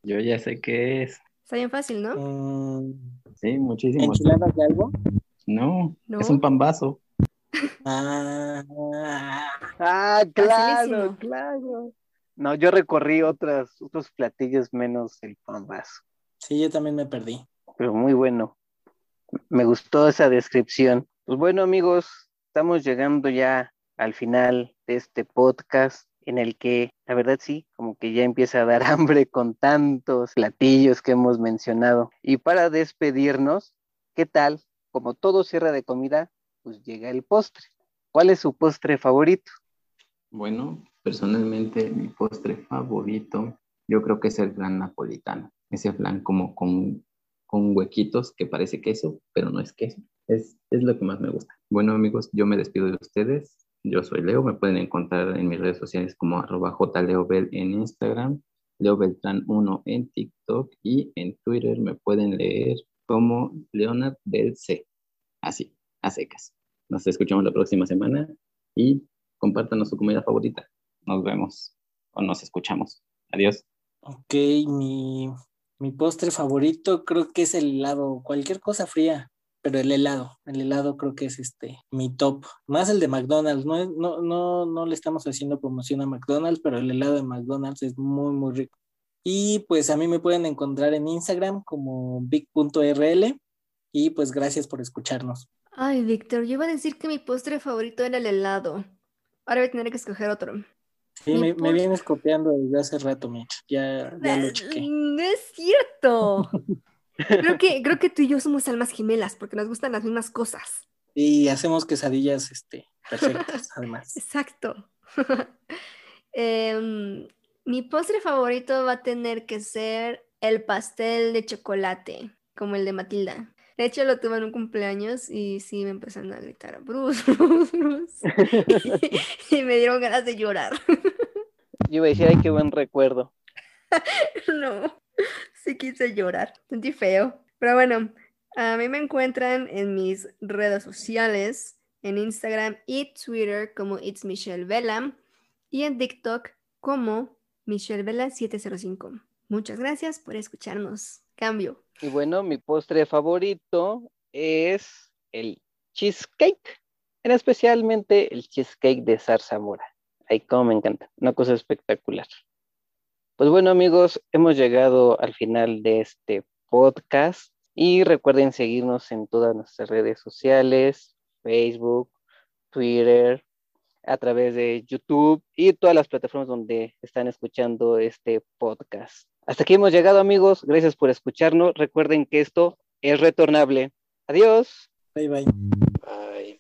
Yo ya sé qué es. Está bien fácil, ¿no? Mm, Sí, muchísimo. ¿Enchiladas de algo? No, ¿No? es un pambazo. Ah, *laughs* Ah, claro, Facilísimo. claro. No, yo recorrí otras, otros platillos menos el pambazo, sí, yo también me perdí. pero muy bueno. Me gustó esa descripción. Pues bueno, amigos, estamos llegando ya al final de este podcast en el que, la verdad sí, como que ya empieza a dar *laughs* hambre con tantos platillos que hemos mencionado. Y para despedirnos, ¿qué tal? Como todo cierre de comida, pues llega el postre. ¿Cuál es su postre favorito? Bueno, personalmente mi postre favorito, yo creo que es el flan napolitano. Ese flan como con, con huequitos que parece queso, pero no es queso. Es, es lo que más me gusta. Bueno amigos, yo me despido de ustedes. Yo soy Leo, me pueden encontrar en mis redes sociales como arroba jleobel en Instagram, Leo Beltrán 1 en TikTok y en Twitter me pueden leer como Leonard del C. Así, a secas. Nos escuchamos la próxima semana y compártanos su comida favorita. Nos vemos o nos escuchamos. Adiós. Ok, mi, mi postre favorito creo que es el helado, cualquier cosa fría, pero el helado, el helado creo que es este, mi top, más el de McDonald's, no, no, no, no le estamos haciendo promoción a McDonald's, pero el helado de McDonald's es muy, muy rico. Y pues a mí me pueden encontrar en Instagram como big.rl y pues gracias por escucharnos. Ay, Víctor, yo iba a decir que mi postre favorito era el helado. Ahora voy a tener que escoger otro. Sí, me, vienes copiando desde hace rato, Mitch, ya, ya lo chequé. No es cierto. *laughs* Creo *laughs* que, creo que tú y yo somos almas gemelas porque nos gustan las mismas cosas. Y hacemos quesadillas este, perfectas, *laughs* además. Exacto. *laughs* Em, mi postre favorito va a tener que ser el pastel de chocolate, como el de Matilda. De hecho, lo tuve en un cumpleaños y sí me empezaron a gritar, Bruce, Bruce, Bruce. y me dieron ganas de llorar. Yo iba a decir, ay, qué buen recuerdo. No, sí quise llorar, sentí feo. Pero bueno, a mí me encuentran en mis redes sociales, en Instagram y Twitter como It's Michelle Vela y en TikTok como Michelle Vela 705. Muchas gracias por escucharnos. Cambio. Y bueno, mi postre favorito es el cheesecake, en especialmente el cheesecake de zarzamora. Ay, cómo me encanta, una cosa espectacular. Pues bueno, amigos, hemos llegado al final de este podcast y recuerden seguirnos en todas nuestras redes sociales, Facebook, Twitter, a través de YouTube y todas las plataformas donde están escuchando este podcast. Hasta aquí hemos llegado amigos, gracias por escucharnos. Recuerden que esto es retornable. Adiós. Bye bye.